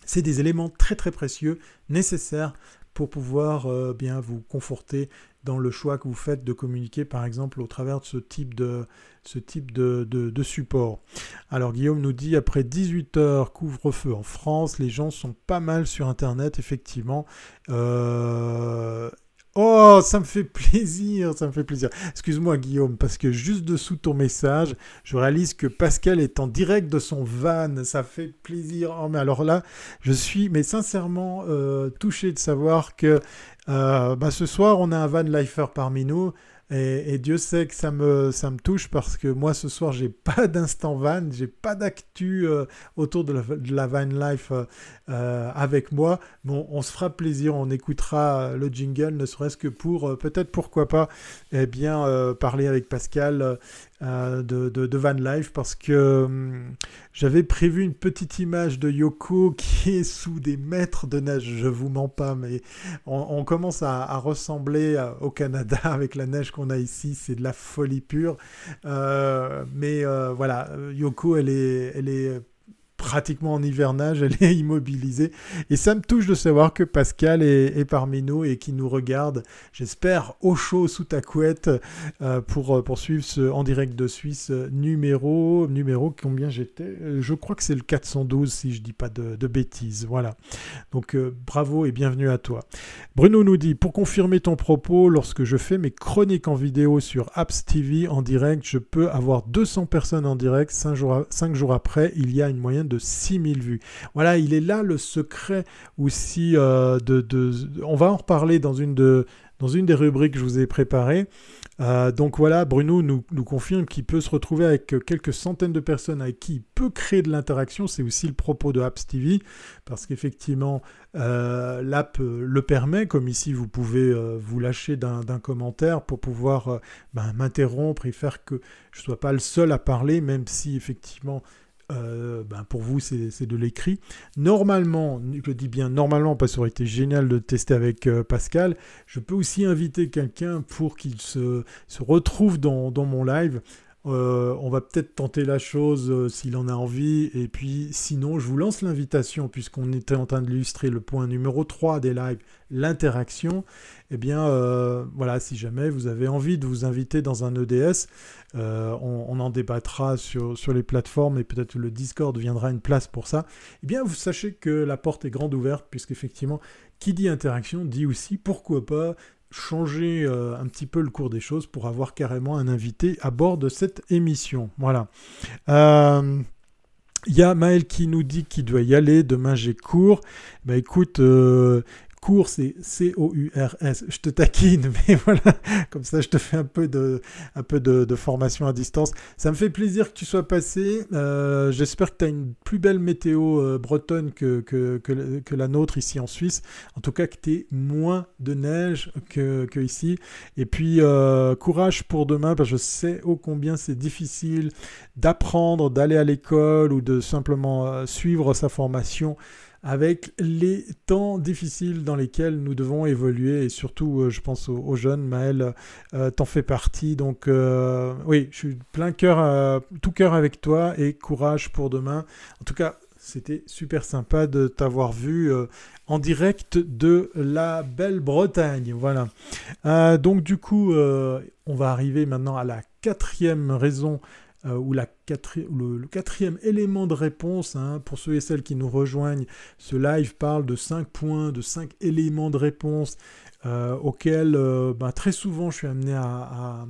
c'est des éléments très très précieux, nécessaires pour pouvoir euh, bien vous conforter dans le choix que vous faites de communiquer par exemple au travers de ce type de, ce type de, de, support. Alors Guillaume nous dit après 18 heures couvre-feu en France, les gens sont pas mal sur internet effectivement. Euh, Oh, ça me fait plaisir, ça me fait plaisir. Excuse-moi Guillaume, parce que juste dessous ton message, je réalise que Pascal est en direct de son van. Ça fait plaisir. Oh, mais alors là, je suis mais sincèrement euh, touché de savoir que euh, bah, ce soir, on a un van lifer parmi nous. Et, Dieu sait que ça me, ça touche parce que moi ce soir j'ai pas d'instant van, j'ai pas d'actu euh, autour de la, van life euh, euh, avec moi. Bon, on se fera plaisir, on écoutera le jingle, ne serait-ce que pour peut-être pourquoi pas, eh bien parler avec Pascal de, de, Van Life parce que hum, j'avais prévu une petite image de Yoko qui est sous des mètres de neige. Je vous mens pas, mais on, commence à, ressembler au Canada avec la neige qu'on a ici. C'est de la folie pure. Euh, mais euh, voilà, Yoko, elle est, elle est pratiquement en hivernage, elle est immobilisée. Et ça me touche de savoir que Pascal est, parmi nous et qui nous regarde, j'espère, au chaud sous ta couette euh, pour poursuivre ce en direct de Suisse numéro, numéro combien j'étais euh, Je crois que c'est le 412 si je dis pas de, bêtises. Voilà. Donc euh, bravo et bienvenue à toi. Bruno nous dit, pour confirmer ton propos, lorsque je fais mes chroniques en vidéo sur Apps TV en direct, je peux avoir 200 personnes en direct. 5 jours, 5 jours après, il y a une moyenne de 6000 vues. Voilà, il est là le secret aussi euh, de, On va en reparler dans une, de, dans une des rubriques que je vous ai préparées. Euh, donc voilà, Bruno nous, nous confirme qu'il peut se retrouver avec quelques centaines de personnes avec qui il peut créer de l'interaction. C'est aussi le propos de Apps TV, parce qu'effectivement, euh, l'app le permet, comme ici vous pouvez vous lâcher d'un commentaire pour pouvoir ben, m'interrompre et faire que je ne sois pas le seul à parler, même si effectivement euh, ben pour vous, c'est de l'écrit. Normalement, je dis bien normalement, parce que ça aurait été génial de tester avec euh, Pascal, je peux aussi inviter quelqu'un pour qu'il se, se, retrouve dans, dans mon live. Euh, on va peut-être tenter la chose euh, s'il en a envie. Et puis sinon, je vous lance l'invitation, puisqu'on était en train d'illustrer le point numéro 3 des lives, l'interaction. Eh bien, euh, voilà, si jamais vous avez envie de vous inviter dans un EDS, on, en débattra sur, sur les plateformes et peut-être le Discord viendra une place pour ça. Eh bien, vous sachez que la porte est grande ouverte, puisqu'effectivement, qui dit interaction dit aussi pourquoi pas changer euh, un petit peu le cours des choses pour avoir carrément un invité à bord de cette émission. Voilà. Il euh, y a Maël qui nous dit qu'il doit y aller. Demain, j'ai cours. Bah écoute, euh, Cours, c'est C-O-U-R-S. Je te taquine, mais voilà, comme ça je te fais un peu de, un peu de, formation à distance. Ça me fait plaisir que tu sois passé. Euh, j'espère que tu as une plus belle météo euh, bretonne que, que, que, la nôtre ici en Suisse. En tout cas, que tu moins de neige que, que ici. Et puis, euh, courage pour demain, parce que je sais ô combien c'est difficile d'apprendre, d'aller à l'école ou de simplement suivre sa formation avec les temps difficiles dans lesquels nous devons évoluer et surtout euh, je pense aux, jeunes. Maël euh, t'en fais partie donc euh, oui je suis plein cœur tout cœur avec toi et courage pour demain. En tout cas c'était super sympa de t'avoir vu en direct de la belle Bretagne voilà donc du coup on va arriver maintenant à la quatrième raison euh, ou la le, quatrième élément de réponse, hein, pour ceux et celles qui nous rejoignent, ce live parle de cinq points, de cinq éléments de réponse euh, auxquels euh, ben, très souvent je suis amené à,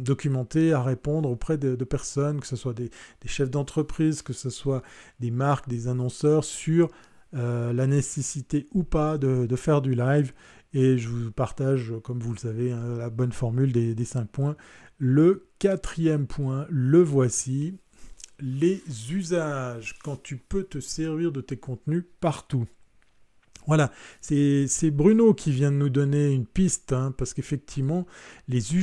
documenter, à répondre auprès de, personnes, que ce soit des, chefs d'entreprise, que ce soit des marques, des annonceurs, sur la nécessité ou pas de, faire du live. Et je vous partage, comme vous le savez, hein, la bonne formule des, des cinq points. Le quatrième point, le voici. Les usages, quand tu peux te servir de tes contenus partout. Voilà, c'est Bruno qui vient de nous donner une piste, hein, parce qu'effectivement, les,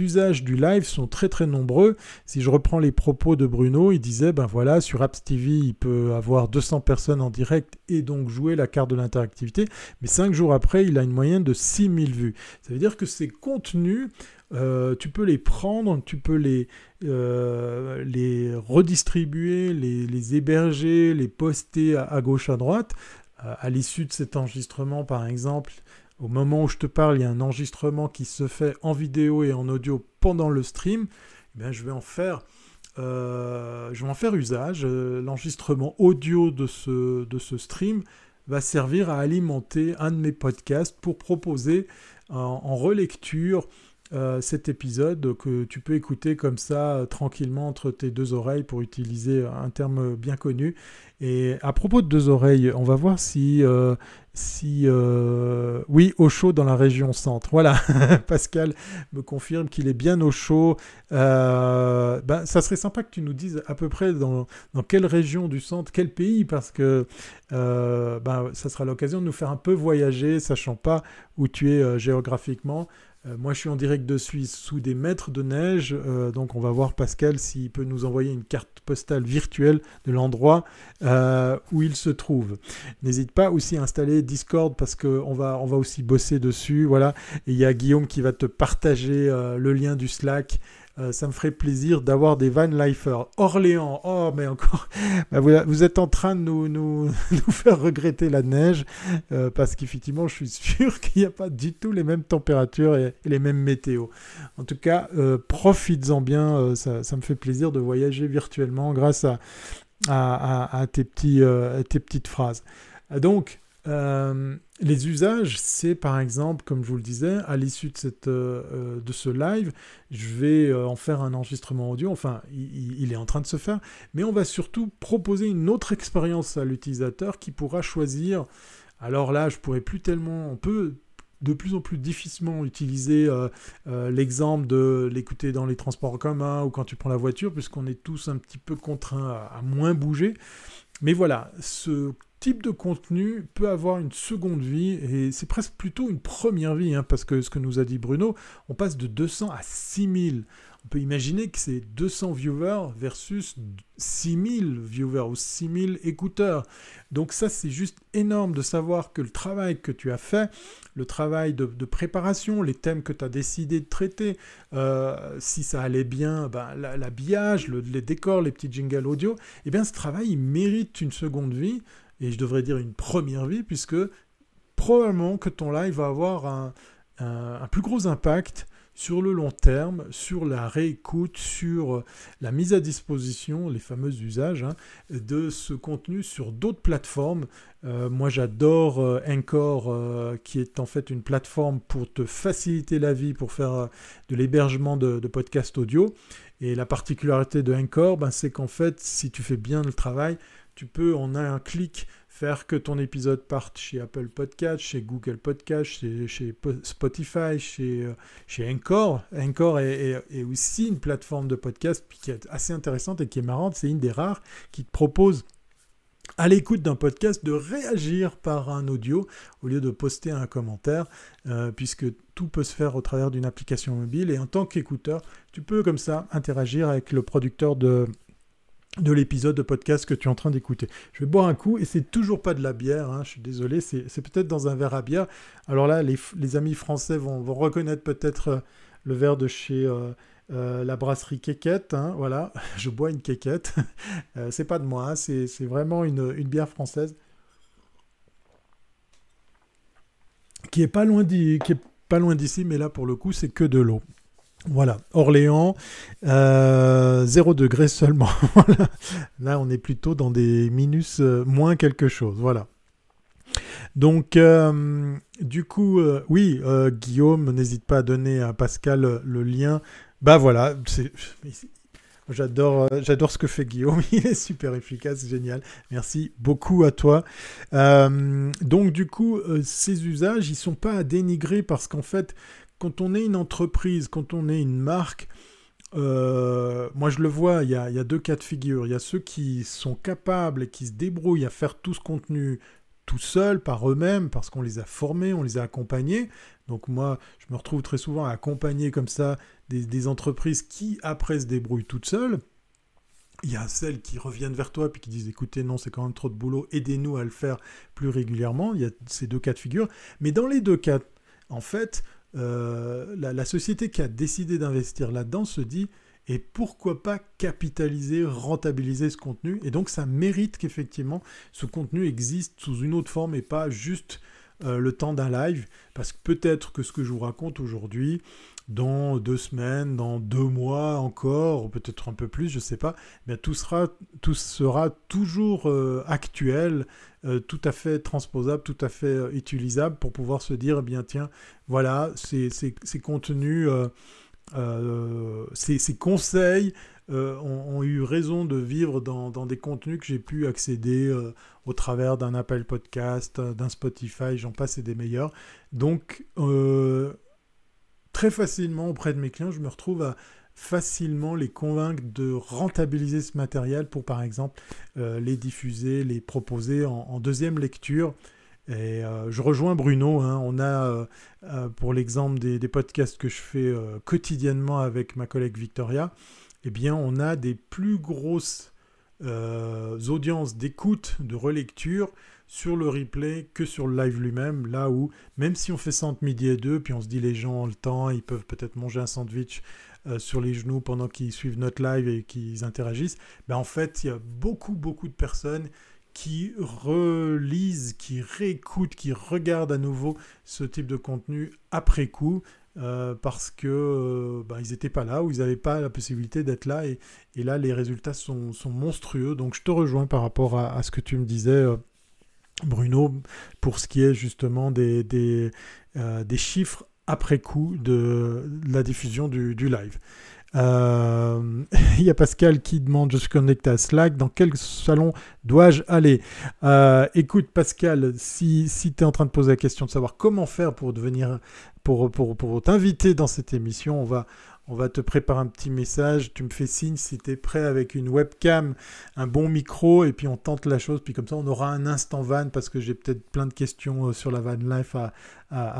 usages du live sont très très nombreux. Si je reprends les propos de Bruno, il disait, ben voilà, sur Apps TV, il peut avoir 200 personnes en direct et donc jouer la carte de l'interactivité, mais 5 jours après, il a une moyenne de 6000 vues. Ça veut dire que ces contenus euh, tu peux les prendre, tu peux les, euh, les redistribuer, les, héberger, les poster à, gauche, à droite. Euh, à l'issue de cet enregistrement, par exemple, au moment où je te parle, il y a un enregistrement qui se fait en vidéo et en audio pendant le stream. Eh je vais en faire, je vais en faire usage. L'enregistrement audio de ce, de ce stream va servir à alimenter un de mes podcasts pour proposer en relecture euh, cet épisode que tu peux écouter comme ça euh, tranquillement entre tes deux oreilles pour utiliser un terme bien connu. Et à propos de deux oreilles, on va voir si, euh, si oui, au chaud dans la région centre. Voilà, Pascal me confirme qu'il est bien au chaud. ben, ça serait sympa que tu nous dises à peu près dans, dans quelle région du centre, quel pays, parce que ben, ça sera l'occasion de nous faire un peu voyager, sachant pas où tu es géographiquement. Euh, moi, je suis en direct de Suisse sous des mètres de neige, euh, donc on va voir Pascal s'il peut nous envoyer une carte postale virtuelle de l'endroit euh, où il se trouve. N'hésite pas aussi à installer Discord parce qu'on va, va aussi bosser dessus. Voilà. Il y a Guillaume qui va te partager le lien du Slack euh, ça me ferait plaisir d'avoir des Van Lifer. Orléans, oh, mais encore, bah, vous, êtes en train de nous, faire regretter la neige, euh, parce qu'effectivement, je suis sûr qu'il n'y a pas du tout les mêmes températures et, les mêmes météos. En tout cas, euh, profites-en bien, ça, ça, me fait plaisir de voyager virtuellement grâce à, à, à, tes, petits, tes petites phrases. Donc, euh, les usages, c'est par exemple, comme je vous le disais, à l'issue de, euh, euh, ce live, je vais en faire un enregistrement audio, enfin, il, est en train de se faire, mais on va surtout proposer une autre expérience à l'utilisateur qui pourra choisir. Alors là, je pourrais plus tellement, on peut de plus en plus difficilement utiliser l'exemple de l'écouter dans les transports en commun ou quand tu prends la voiture, puisqu'on est tous un petit peu contraints à moins bouger. Mais voilà, ce type de contenu peut avoir une seconde vie et c'est presque plutôt une première vie, hein, parce que ce que nous a dit Bruno, on passe de 200 à 6000 on peut imaginer que c'est 200 viewers versus 6000 viewers ou 6000 écouteurs. Donc ça, c'est juste énorme de savoir que le travail que tu as fait, le travail de, préparation, les thèmes que tu as décidé de traiter, euh, si ça allait bien, ben, l'habillage, les décors, les petits jingles audio, eh bien ce travail, il mérite une seconde vie, et je devrais dire une première vie, puisque probablement que ton live va avoir un, plus gros impact sur le long terme, sur la réécoute, sur la mise à disposition, les fameux usages hein, de ce contenu sur d'autres plateformes. Euh, moi j'adore euh, Encore, euh, qui est en fait une plateforme pour te faciliter la vie, pour faire de l'hébergement de, podcasts audio. Et la particularité de Encore, ben, c'est qu'en fait, si tu fais bien le travail, tu peux en un clic faire que ton épisode parte chez Apple Podcast, chez Google Podcast, chez, Spotify, chez, euh, chez Encore. Encore est, aussi une plateforme de podcast qui est assez intéressante et qui est marrante. C'est une des rares qui te propose à l'écoute d'un podcast de réagir par un audio au lieu de poster un commentaire, euh, puisque tout peut se faire au travers d'une application mobile. Et en tant qu'écouteur, tu peux comme ça interagir avec le producteur de, de l'épisode de podcast que tu es en train d'écouter. Je vais boire un coup et c'est toujours pas de la bière, hein, je suis désolé, c'est peut-être dans un verre à bière. Alors là, les, amis français vont, reconnaître peut-être euh, le verre de chez euh, euh, la brasserie Quéquette. Hein, voilà, je bois une Quéquette. c'est pas de moi, hein, c'est vraiment une, bière française qui est pas loin d'ici, mais là pour le coup, c'est que de l'eau. Voilà, Orléans, 0 euh, degré seulement. Là, on est plutôt dans des minus euh, moins quelque chose. Voilà. Donc, euh, du coup, oui, Guillaume, n'hésite pas à donner à Pascal le lien. Bah voilà, J'adore, j'adore ce que fait Guillaume. Il est super efficace, génial. Merci beaucoup à toi. donc du coup, ces usages, ils sont pas à dénigrer parce qu'en fait, quand on est une entreprise, quand on est une marque, euh, moi je le vois, il y, a, deux cas de figure. Il y a ceux qui sont capables et qui se débrouillent à faire tout ce contenu tout seuls, par eux-mêmes, parce qu'on les a formés, on les a accompagnés. Donc moi, je me retrouve très souvent à accompagner comme ça des, entreprises qui, après, se débrouillent toutes seules. Il y a celles qui reviennent vers toi puis qui disent écoutez non c'est quand même trop de boulot aidez-nous à le faire plus régulièrement il y a ces deux cas de figure mais dans les deux cas en fait euh, la, société qui a décidé d'investir là-dedans se dit et pourquoi pas capitaliser, rentabiliser ce contenu? Et donc ça mérite qu'effectivement ce contenu existe sous une autre forme et pas juste euh, le temps d'un live, parce que peut-être que ce que je vous raconte aujourd'hui, dans deux semaines, dans deux mois encore, peut-être un peu plus, je ne sais pas, mais tout sera, tout sera toujours euh, actuel, euh, tout à fait transposable, tout à fait euh, utilisable pour pouvoir se dire, eh bien tiens, voilà, ces, contenus, ces, conseils ont, eu raison de vivre dans, dans des contenus que j'ai pu accéder au travers d'un Apple Podcast, d'un Spotify, j'en passe et des meilleurs. Donc, très facilement auprès de mes clients, je me retrouve à facilement les convaincre de rentabiliser ce matériel pour par exemple euh, les diffuser, les proposer en, deuxième lecture. Et euh, je rejoins Bruno, hein. on a euh, pour l'exemple des, des, podcasts que je fais quotidiennement avec ma collègue Victoria, eh bien on a des plus grosses audiences d'écoute, de relecture sur le replay que sur le live lui-même, là où, même si on fait ça entre midi et deux, puis on se dit les gens ont le temps, ils peuvent peut-être manger un sandwich euh, sur les genoux pendant qu'ils suivent notre live et qu'ils interagissent, ben en fait, il y a beaucoup, beaucoup de personnes qui relisent, qui réécoutent, qui regardent à nouveau ce type de contenu après coup, euh, parce que euh, ben, ils n'étaient pas là ou ils n'avaient pas la possibilité d'être là et, là les résultats sont, monstrueux. Donc je te rejoins par rapport à ce que tu me disais Bruno, pour ce qui est justement des, des, euh, chiffres après coup de, la diffusion du, live. Euh, il y a Pascal qui demande, je suis connecté à Slack, dans quel salon dois-je aller? Euh, Écoute Pascal, si, si tu es en train de poser la question de savoir comment faire pour devenir, pour, pour, pour t'inviter dans cette émission, on va, on va te préparer un petit message, tu me fais signe si tu es prêt avec une webcam, un bon micro, et puis on tente la chose, puis comme ça on aura un instant van, parce que j'ai peut-être plein de questions euh, sur la van life à,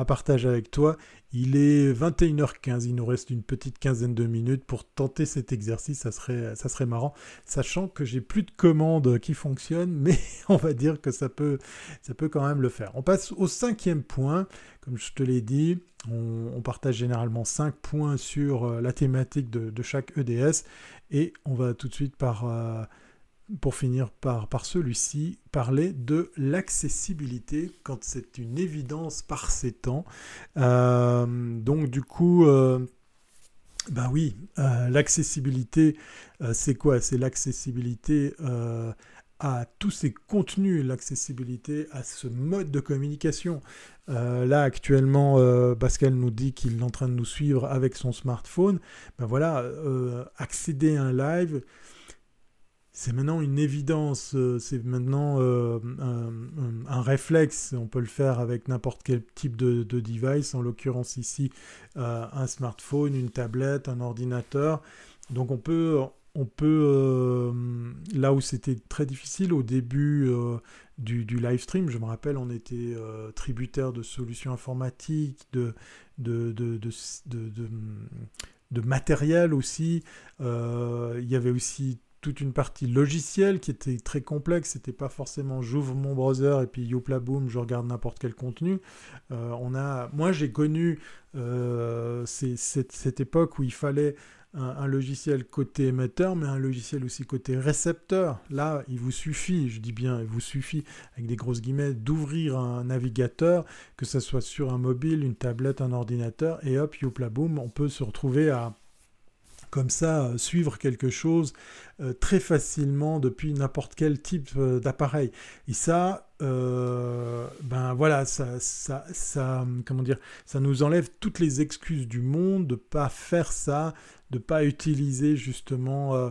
partager avec toi. Il est 21h15, il nous reste une petite quinzaine de minutes pour tenter cet exercice, ça serait, ça serait marrant, sachant que j'ai plus de commandes qui fonctionnent, mais on va dire que ça peut, ça peut quand même le faire. On passe au cinquième point, comme je te l'ai dit, on, partage généralement 5 points sur euh, la thématique de, chaque EDS et on va tout de suite par, euh, pour finir par, celui-ci, parler de l'accessibilité quand c'est une évidence par ces temps. Euh, donc du coup, ben oui, l'accessibilité, c'est quoi? C'est l'accessibilité à tous ces contenus, l'accessibilité à ce mode de communication. Euh, là, actuellement, euh, Pascal nous dit qu'il est en train de nous suivre avec son smartphone. Ben voilà, euh, accéder à un live, c'est maintenant une évidence, c'est maintenant un, réflexe. On peut le faire avec n'importe quel type de, de device, en l'occurrence ici, un smartphone, une tablette, un ordinateur. Donc on peut on peut, euh, là où c'était très difficile au début euh, du, live stream, je me rappelle, on était euh, tributaire de solutions informatiques, de, matériel aussi. il y avait aussi toute une partie logicielle qui était très complexe. C'était pas forcément j'ouvre mon browser et puis youpla boom, je regarde n'importe quel contenu. on a, moi j'ai connu cette, époque où il fallait un, logiciel côté émetteur, mais un logiciel aussi côté récepteur. Là, il vous suffit, je dis bien, il vous suffit, avec des grosses guillemets, d'ouvrir un navigateur, que ce soit sur un mobile, une tablette, un ordinateur, et hop, youpla boum, on peut se retrouver à comme ça euh, suivre quelque chose euh, très facilement depuis n'importe quel type euh, d'appareil. Et ça, ben voilà, ça, ça, ça, comment dire, ça nous enlève toutes les excuses du monde de pas faire ça, de pas utiliser justement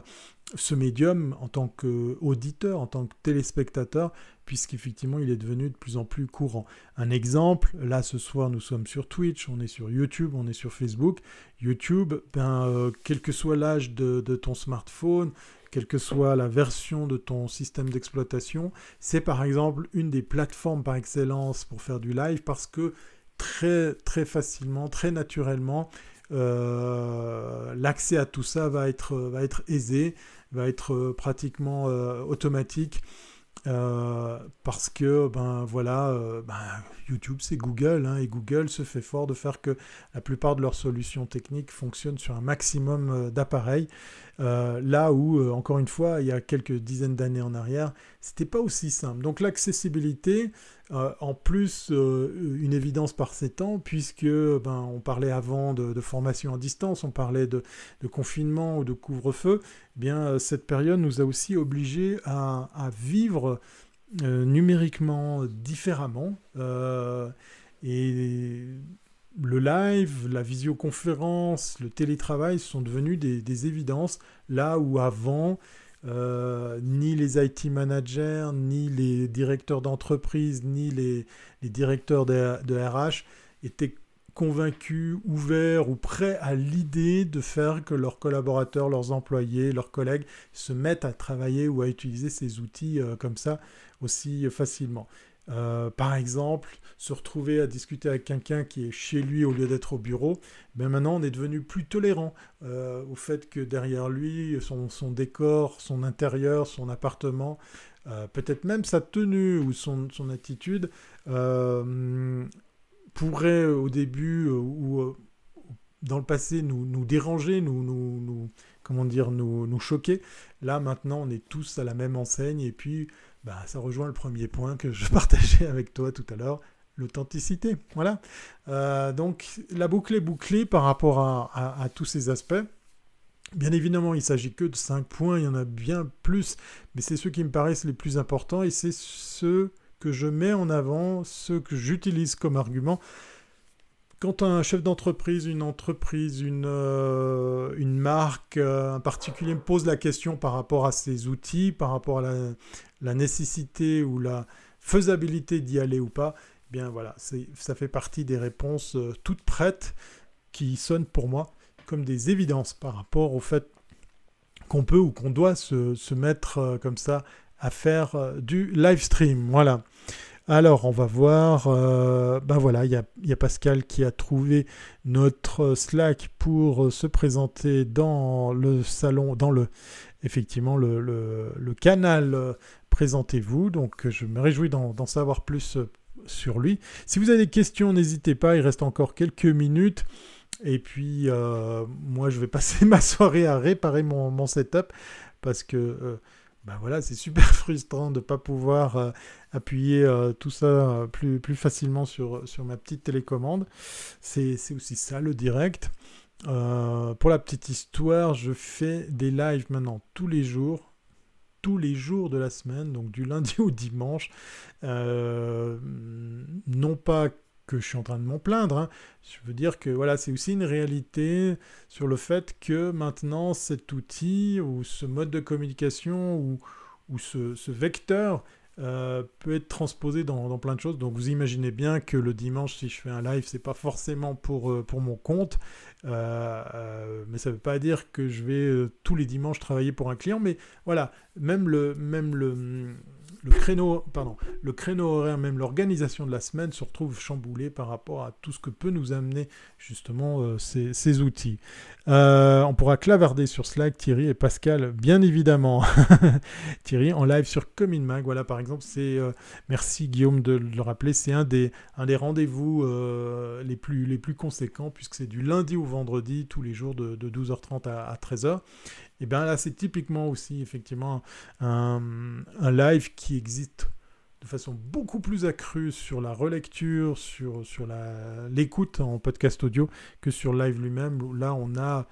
ce médium en tant qu'auditeur, en tant que téléspectateur, puisqu'effectivement il est devenu de plus en plus courant. Un exemple, là ce soir nous sommes sur Twitch, on est sur YouTube, on est sur Facebook. YouTube, ben, euh, quel que soit l'âge de, ton smartphone, quelle que soit la version de ton système d'exploitation, c'est par exemple une des plateformes par excellence pour faire du live parce que très très facilement, très naturellement, euh, l'accès à tout ça va être, aisé, va être euh, pratiquement automatique. Euh, parce que ben voilà, euh, ben, YouTube c'est Google hein, et Google se fait fort de faire que la plupart de leurs solutions techniques fonctionnent sur un maximum euh, d'appareils. Là où encore une fois il y a quelques dizaines d'années en arrière c'était pas aussi simple. Donc l'accessibilité en plus une évidence par ces temps puisque ben, on parlait avant de, formation à distance, on parlait de, confinement ou de couvre-feu. Eh bien cette période nous a aussi obligés à, vivre euh, numériquement différemment. Euh, le live, la visioconférence, le télétravail sont devenus des, évidences là où avant, euh, ni les IT managers, ni les directeurs d'entreprise, ni les, directeurs de, RH étaient convaincus, ouverts ou prêts à l'idée de faire que leurs collaborateurs, leurs employés, leurs collègues se mettent à travailler ou à utiliser ces outils euh, comme ça aussi facilement. Euh, par exemple, se retrouver à discuter avec quelqu'un qui est chez lui au lieu d'être au bureau, ben maintenant on est devenu plus tolérant euh, au fait que derrière lui, son, décor, son intérieur, son appartement, peut-être même sa tenue ou son, attitude pourrait euh, au début euh, ou euh, dans le passé nous, déranger, nous, nous, comment dire, nous choquer. Là maintenant on est tous à la même enseigne et puis bah, ça rejoint le premier point que je partageais avec toi tout à l'heure, l'authenticité. Voilà. donc la boucle est bouclée par rapport à, tous ces aspects. Bien évidemment, il s'agit que de 5 points, il y en a bien plus, mais c'est ceux qui me paraissent les plus importants et c'est ceux que je mets en avant, ce que j'utilise comme argument. Quand un chef d'entreprise, une entreprise, une, euh, une marque, euh, un particulier me pose la question par rapport à ces outils, par rapport à la, nécessité ou la faisabilité d'y aller ou pas, eh bien voilà, ça fait partie des réponses euh, toutes prêtes qui sonnent pour moi comme des évidences par rapport au fait qu'on peut ou qu'on doit se, mettre comme ça à faire du live stream. Voilà. Alors, on va voir. ben voilà, il y, a, Pascal qui a trouvé notre Slack pour se présenter dans le salon, dans le effectivement le, canal euh, Présentez-vous. Donc, je me réjouis d'en savoir plus euh, sur lui. Si vous avez des questions, n'hésitez pas. Il reste encore quelques minutes. Et puis, moi, je vais passer ma soirée à réparer mon, setup parce que ben voilà, c'est super frustrant de ne pas pouvoir euh, appuyer euh, tout ça euh, plus, plus facilement sur, sur ma petite télécommande. C'est aussi ça le direct. pour la petite histoire, je fais des lives maintenant tous les jours tous les jours de la semaine, donc du lundi au dimanche. non pas que je suis en train de m'en plaindre. Hein. Je veux dire que voilà, c'est aussi une réalité sur le fait que maintenant cet outil ou ce mode de communication ou, ou ce, vecteur euh, peut être transposé dans, plein de choses. Donc vous imaginez bien que le dimanche, si je fais un live, c'est pas forcément pour, euh, mon compte, euh, mais ça ne veut pas dire que je vais tous les dimanches travailler pour un client. Mais voilà, même le, même le, le créneau, pardon, le créneau horaire, même l'organisation de la semaine se retrouve chamboulée par rapport à tout ce que peut nous amener justement euh, ces, outils. Euh, on pourra clavarder sur Slack, Thierry et Pascal, bien évidemment. Thierry en live sur Comin Mag, voilà par exemple, c'est euh, merci Guillaume de le rappeler, c'est un des, un des rendez-vous les, plus, les plus conséquents puisque c'est du lundi au vendredi tous les jours de, 12h30 à, à 13h. Et bien là, c'est typiquement aussi effectivement un, live qui existe de façon beaucoup plus accrue sur la relecture, sur, sur l'écoute en podcast audio que sur live lui-même. Là, on a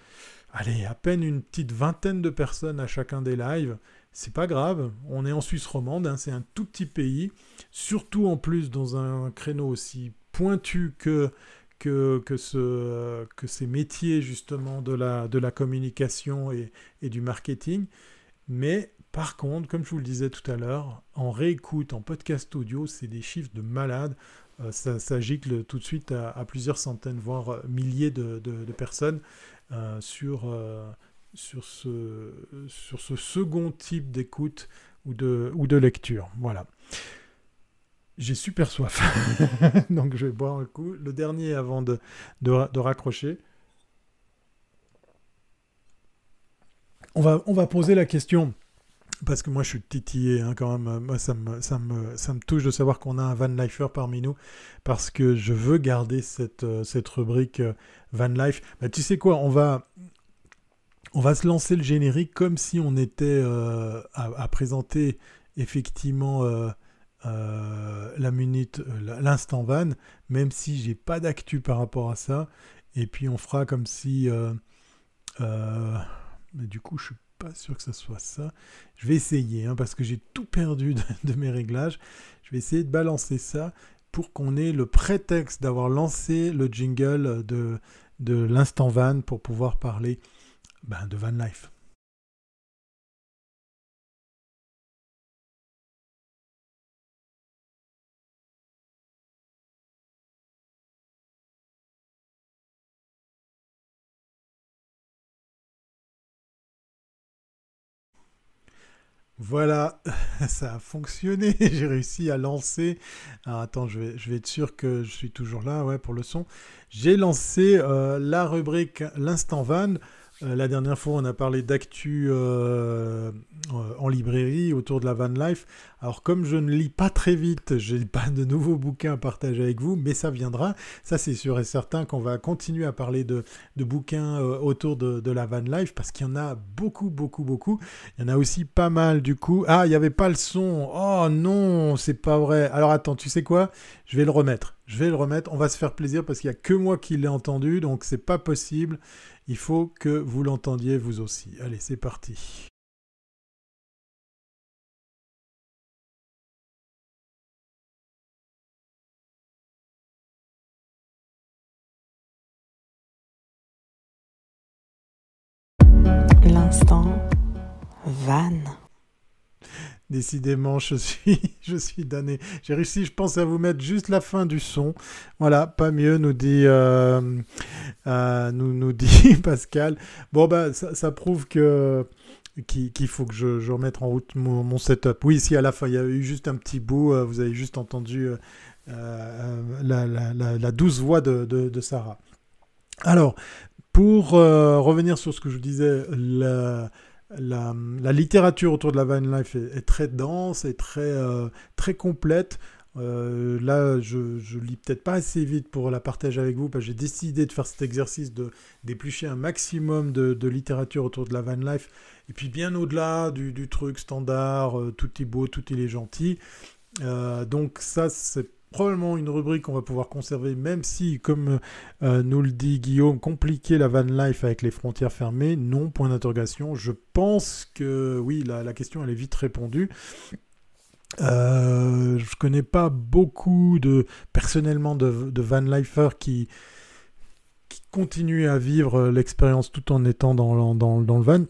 allez, à peine une petite vingtaine de personnes à chacun des lives. C'est pas grave, on est en Suisse romande, hein, c'est un tout petit pays, surtout en plus dans un créneau aussi pointu que que, que, ce, que ces métiers justement de la, communication et, du marketing. Mais par contre, comme je vous le disais tout à l'heure, en réécoute, en podcast audio, c'est des chiffres de malades. Euh, ça, gicle tout de suite à, plusieurs centaines, voire milliers de, personnes euh, sur, euh, sur ce second type d'écoute ou de, ou de lecture. Voilà. J'ai super soif. Donc je vais boire un coup. Le dernier avant de, de, raccrocher. On va, on va poser la question parce que moi je suis titillé hein, quand même. Moi ça me, ça, me, ça me touche de savoir qu'on a un Van Lifer parmi nous parce que je veux garder cette, euh, cette rubrique euh, Van Life. Bah, tu sais quoi, on va, on va se lancer le générique comme si on était euh, à, présenter effectivement la minute, euh, l'instant van, même si j'ai pas d'actu par rapport à ça. Et puis on fera comme si, euh, du coup je suis pas sûr que ce soit ça. Je vais essayer hein, parce que j'ai tout perdu de, mes réglages. Je vais essayer de balancer ça pour qu'on ait le prétexte d'avoir lancé le jingle de, de l'instant van pour pouvoir parler ben, de van life. Voilà, ça a fonctionné. J'ai réussi à lancer. Alors attends, je vais, être sûr que je suis toujours là pour le son. J'ai lancé euh, la rubrique L'instant van. Euh, la dernière fois, on a parlé d'actu euh, en librairie autour de la van life. Alors, comme je ne lis pas très vite, je n'ai pas de nouveaux bouquins à partager avec vous, mais ça viendra. Ça, c'est sûr et certain qu'on va continuer à parler de, bouquins euh, autour de, la van life parce qu'il y en a beaucoup, beaucoup, beaucoup. Il y en a aussi pas mal du coup. Ah, il n'y avait pas le son. Oh non, c'est pas vrai. Alors, attends, tu sais quoi? Je vais le remettre. Je vais le remettre. On va se faire plaisir parce qu'il n'y a que moi qui l'ai entendu, donc c'est pas possible. Il faut que vous l'entendiez vous aussi. Allez, c'est parti. Décidément, je suis, je suis damné. J'ai réussi, je pense, à vous mettre juste la fin du son. Voilà, pas mieux, nous dit, euh, euh, nous, nous dit Pascal. Bon, bah, ça, prouve que qu'il faut que je, remette en route mon, setup. Oui, si à la fin, il y a eu juste un petit bout, vous avez juste entendu la, douce voix de, Sarah. Alors, pour revenir sur ce que je vous disais, la, littérature autour de la van life est, très dense et très, euh, très complète. Euh, là, je, ne lis peut-être pas assez vite pour la partager avec vous, j'ai décidé de faire cet exercice de d'éplucher un maximum de, littérature autour de la van life, et puis bien au-delà du, truc standard, euh, tout est beau, tout est gentil. donc ça, c'est probablement une rubrique qu'on va pouvoir conserver, même si, comme euh, nous le dit Guillaume, compliquer la van life avec les frontières fermées, non, point d'interrogation. Je pense que oui, la, question elle est vite répondue. Euh, je connais pas beaucoup de personnellement de, van lifers qui, qui continuent à vivre l'expérience tout en étant dans, dans, dans le van.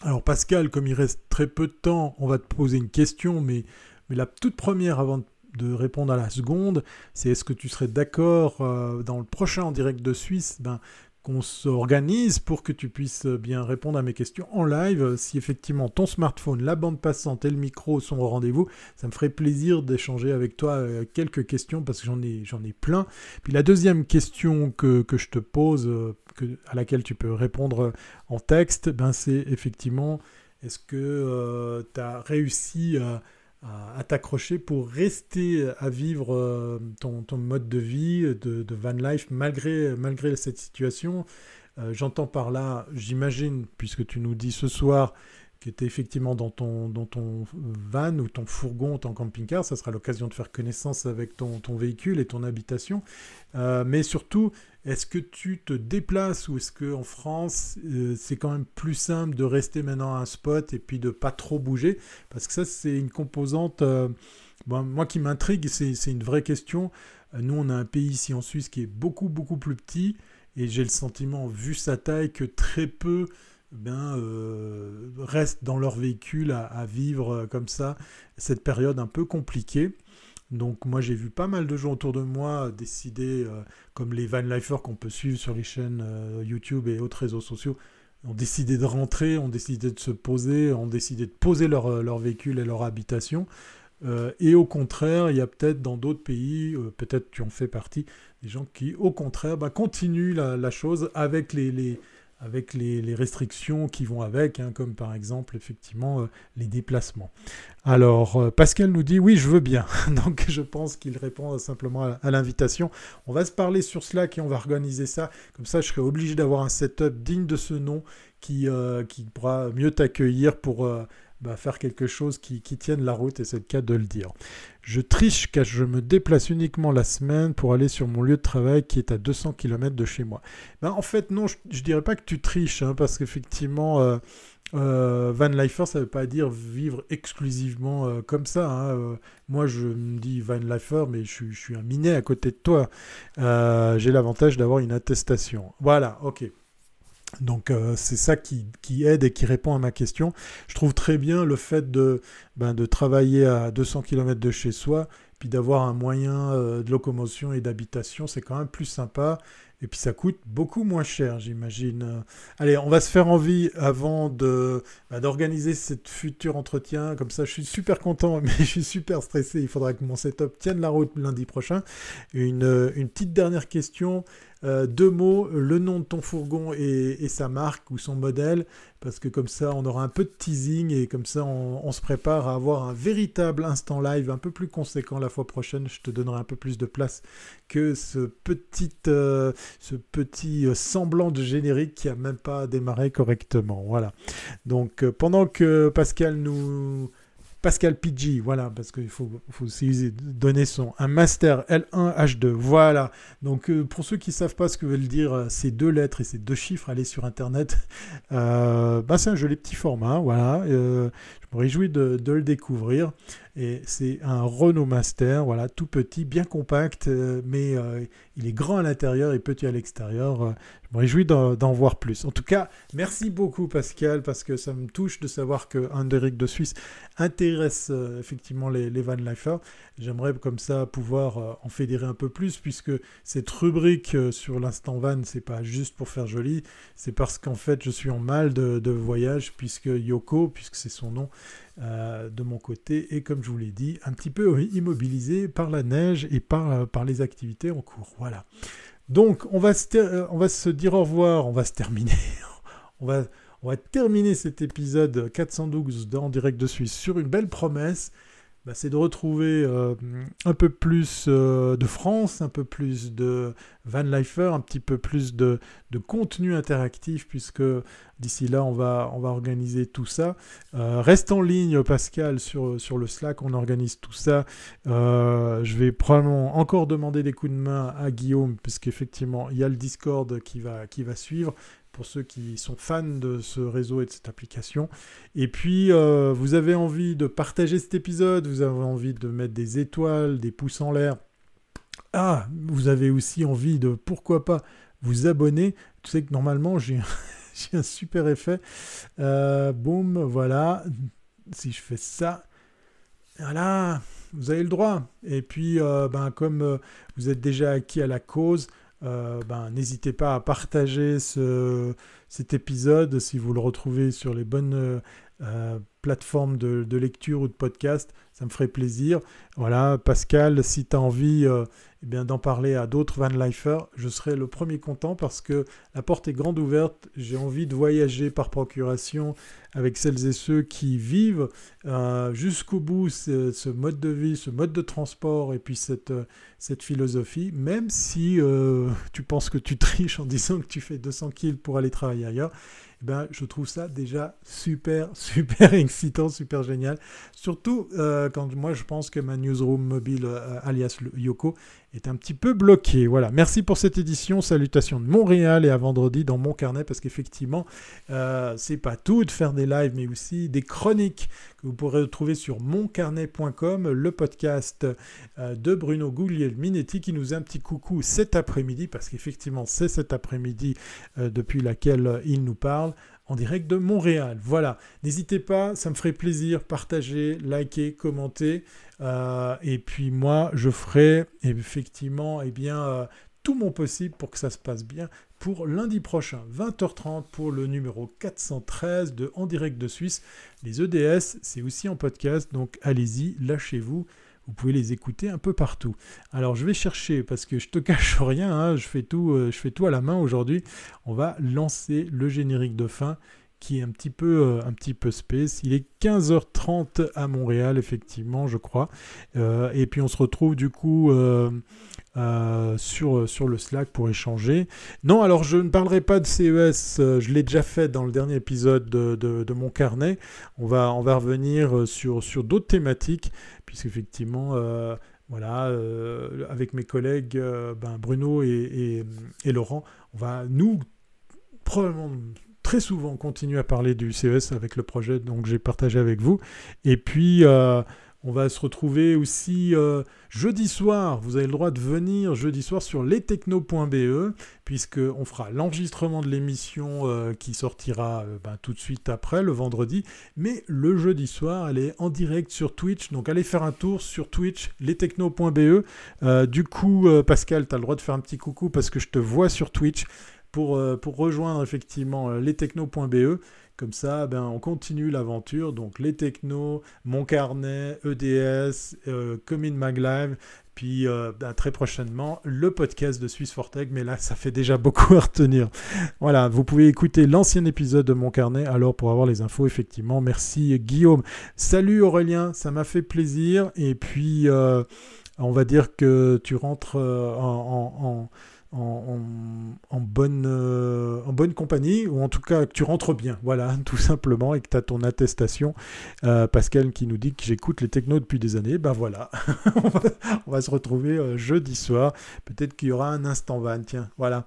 Alors Pascal, comme il reste très peu de temps, on va te poser une question, mais, mais la toute première avant de de répondre à la seconde, c'est est-ce que tu serais d'accord euh, dans le prochain en direct de Suisse ben, qu'on s'organise pour que tu puisses bien répondre à mes questions en live. Si effectivement ton smartphone, la bande passante et le micro sont au rendez-vous, ça me ferait plaisir d'échanger avec toi euh, quelques questions parce que j'en ai, j'en ai plein. Puis la deuxième question que, je te pose, euh, que, à laquelle tu peux répondre en texte, ben c'est effectivement est-ce que tu as réussi à à, t'accrocher pour rester à vivre euh, ton, mode de vie de, van life malgré, cette situation. Euh, j'entends par là, j'imagine, puisque tu nous dis ce soir qui était effectivement dans ton, van ou ton fourgon, ton camping-car. Ça sera l'occasion de faire connaissance avec ton, ton véhicule et ton habitation. Euh, mais surtout, est-ce que tu te déplaces ou est-ce qu'en France, euh, c'est quand même plus simple de rester maintenant à un spot et puis de pas trop bouger? Parce que ça, c'est une composante, euh, moi qui m'intrigue, c'est une vraie question. nous, on a un pays ici en Suisse qui est beaucoup, beaucoup plus petit. Et j'ai le sentiment, vu sa taille, que très peu euh, restent dans leur véhicule à, vivre euh, comme ça cette période un peu compliquée. Donc moi j'ai vu pas mal de gens autour de moi décider, euh, comme les van lifers qu'on peut suivre sur les chaînes YouTube et autres réseaux sociaux, ont décidé de rentrer, ont décidé de se poser, ont décidé de poser leur, véhicule et leur habitation. et au contraire, il y a peut-être dans d'autres pays, peut-être tu en fais partie, des gens qui au contraire bah, continuent la, chose avec les, les avec les, restrictions qui vont avec, hein, comme par exemple effectivement euh, les déplacements. Alors euh, Pascal nous dit oui je veux bien, donc je pense qu'il répond simplement à, l'invitation. On va se parler sur Slack et on va organiser ça, comme ça je serai obligé d'avoir un setup digne de ce nom qui, euh, qui pourra mieux t'accueillir pour faire quelque chose qui, tienne la route, et c'est le cas de le dire. Je triche car je me déplace uniquement la semaine pour aller sur mon lieu de travail qui est à 200 km de chez moi. Ben, en fait, non, je, ne dirais pas que tu triches, hein, parce qu'effectivement, euh, euh, Van Lifer, ça ne veut pas dire vivre exclusivement euh, comme ça. Hein, moi, je me dis Van Lifer, mais je, je, suis un minet à côté de toi. J'ai l'avantage d'avoir une attestation. Voilà, ok. Donc euh, c'est ça qui, aide et qui répond à ma question. Je trouve très bien le fait de, ben, de travailler à 200 km de chez soi, puis d'avoir un moyen euh, de locomotion et d'habitation, c'est quand même plus sympa. Et puis ça coûte beaucoup moins cher, j'imagine. Allez, on va se faire envie avant de bah, d'organiser cette futur entretien. Comme ça, je suis super content, mais je suis super stressé. Il faudra que mon setup tienne la route lundi prochain. Une, une petite dernière question. Euh, deux mots, le nom de ton fourgon et, sa marque ou son modèle, parce que comme ça on aura un peu de teasing et comme ça on, se prépare à avoir un véritable instant live un peu plus conséquent la fois prochaine. Je te donnerai un peu plus de place que ce petit, euh, ce petit euh, semblant de générique qui a même pas démarré correctement. Voilà. Donc pendant que Pascal nous Pascal Pidgey, voilà, parce qu'il faut, faut aussi donner son un master L1 H2, voilà. Donc euh, pour ceux qui ne savent pas ce que veulent dire euh, ces deux lettres et ces deux chiffres, allez sur internet. Euh, bah, c'est un joli petit format, voilà. Réjouis de, le découvrir. Et c'est un Renault Master, voilà, tout petit, bien compact, euh, mais euh, il est grand à l'intérieur et petit à l'extérieur. Je me réjouis d'en voir plus. En tout cas, merci beaucoup Pascal, parce que ça me touche de savoir que Underic de Suisse intéresse effectivement les, Van Lifer. J'aimerais comme ça pouvoir en fédérer un peu plus, puisque cette rubrique sur l'instant van, c'est pas juste pour faire joli, c'est parce qu'en fait je suis en mal de voyage, puisque Yoko, puisque c'est son nom, euh, de mon côté, et comme je vous l'ai dit, un petit peu immobilisé par la neige et par, euh, par les activités en cours. Voilà. Donc, on va, se euh, on dire au revoir, on va se terminer. on, va, on va terminer cet épisode 412 en direct de Suisse sur une belle promesse. Bah, c'est de retrouver euh, un peu plus euh, de France, un peu plus de Van Lifer, un petit peu plus de, contenu interactif, puisque d'ici là, on va, on va organiser tout ça. Euh, reste en ligne, Pascal, sur, sur le Slack, on organise tout ça. je vais probablement encore demander des coups de main à Guillaume, puisqu'effectivement, il y a le Discord qui va, qui va suivre pour ceux qui sont fans de ce réseau et de cette application. Et puis, euh, vous avez envie de partager cet épisode, vous avez envie de mettre des étoiles, des pouces en l'air. Ah, vous avez aussi envie de, pourquoi pas, vous abonner. Tu sais que normalement, j'ai un super effet. Euh, boum, voilà. Si je fais ça, voilà, vous avez le droit. Et puis, euh, ben, comme vous êtes déjà acquis à la cause, euh, ben, n'hésitez pas à partager cet épisode si vous le retrouvez sur les bonnes euh, plateformes de, lecture ou de podcast. Ça me ferait plaisir. Voilà, Pascal, si tu as envie euh, eh d'en parler à d'autres van lifers, je serai le premier content parce que la porte est grande ouverte. J'ai envie de voyager par procuration avec celles et ceux qui vivent jusqu'au bout ce, mode de vie, ce mode de transport et puis cette, cette philosophie, même si euh, tu penses que tu triches en disant que tu fais 200 kills pour aller travailler ailleurs, eh ben, je trouve ça déjà super, super excitant, super génial. Surtout euh, quand moi je pense que ma newsroom mobile, euh, alias Yoko, est un petit peu bloqué. Voilà, merci pour cette édition. Salutations de Montréal et à vendredi dans mon carnet parce qu'effectivement, euh, c'est pas tout de faire des lives, mais aussi des chroniques que vous pourrez retrouver sur moncarnet.com, le podcast euh, de Bruno Guglielminetti qui nous a un petit coucou cet après-midi parce qu'effectivement, c'est cet après-midi euh, depuis laquelle il nous parle en direct de Montréal. Voilà, n'hésitez pas, ça me ferait plaisir, partagez, likez, commentez. Euh, et puis moi, je ferai effectivement eh bien, tout mon possible pour que ça se passe bien pour lundi prochain, 20h30 pour le numéro 413 de En direct de Suisse. Les EDS, c'est aussi en podcast, donc allez-y, lâchez-vous. Vous pouvez les écouter un peu partout. Alors je vais chercher parce que je te cache rien, hein, je, fais tout, euh, je fais tout à la main aujourd'hui. On va lancer le générique de fin qui est un petit peu, euh, un petit peu space. Il est 15h30 à Montréal, effectivement, je crois. Euh, et puis on se retrouve du coup sur, sur le Slack pour échanger. Non, alors je ne parlerai pas de CES, je l'ai déjà fait dans le dernier épisode de, de, mon carnet. On va, on va revenir sur, sur d'autres thématiques puisqu'effectivement, euh, voilà, euh, avec mes collègues euh, ben, Bruno et, Laurent, on va nous probablement très souvent continuer à parler du CES avec le projet que j'ai partagé avec vous. Et puis, on va se retrouver aussi euh, jeudi soir. Vous avez le droit de venir jeudi soir sur lestechno.be, puisqu'on fera l'enregistrement de l'émission euh, qui sortira euh, ben, tout de suite après, le vendredi. Mais le jeudi soir, elle est en direct sur Twitch. Donc allez faire un tour sur Twitch, lestechno.be. du coup, Pascal, tu as le droit de faire un petit coucou parce que je te vois sur Twitch pour, pour rejoindre effectivement lestechno.be. Comme ça, ben, on continue l'aventure. Donc les technos, mon carnet, EDS, euh, Comin Maglive, puis euh, ben, très prochainement le podcast de Swiss Fortech. Mais là, ça fait déjà beaucoup à retenir. Voilà, vous pouvez écouter l'ancien épisode de mon carnet alors pour avoir les infos, effectivement. Merci Guillaume. Salut Aurélien, ça m'a fait plaisir. Et puis, euh, on va dire que tu rentres en en, bonne, euh, en bonne compagnie, ou en tout cas que tu rentres bien, voilà, tout simplement, et que tu as ton attestation. Euh, Pascal qui nous dit que j'écoute les technos depuis des années, ben voilà, on, va, se retrouver euh, jeudi soir, peut-être qu'il y aura un instant van, tiens, voilà.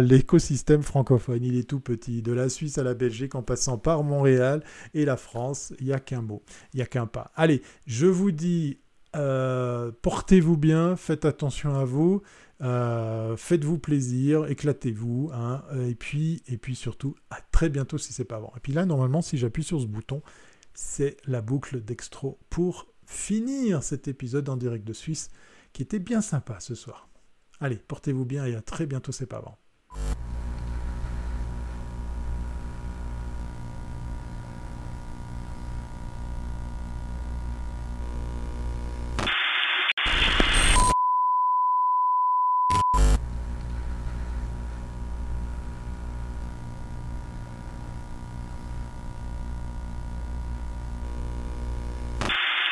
L'écosystème francophone, il est tout petit, de la Suisse à la Belgique, en passant par Montréal et la France, il n'y a qu'un mot, il n'y a qu'un pas. Allez, je vous dis... portez-vous bien, faites attention à vous. Euh, faites-vous plaisir, éclatez-vous, hein, et puis et puis surtout à très bientôt si c'est pas avant. Et puis là normalement si j'appuie sur ce bouton, c'est la boucle d'extro pour finir cet épisode en direct de Suisse qui était bien sympa ce soir. Allez, portez-vous bien et à très bientôt c'est pas avant.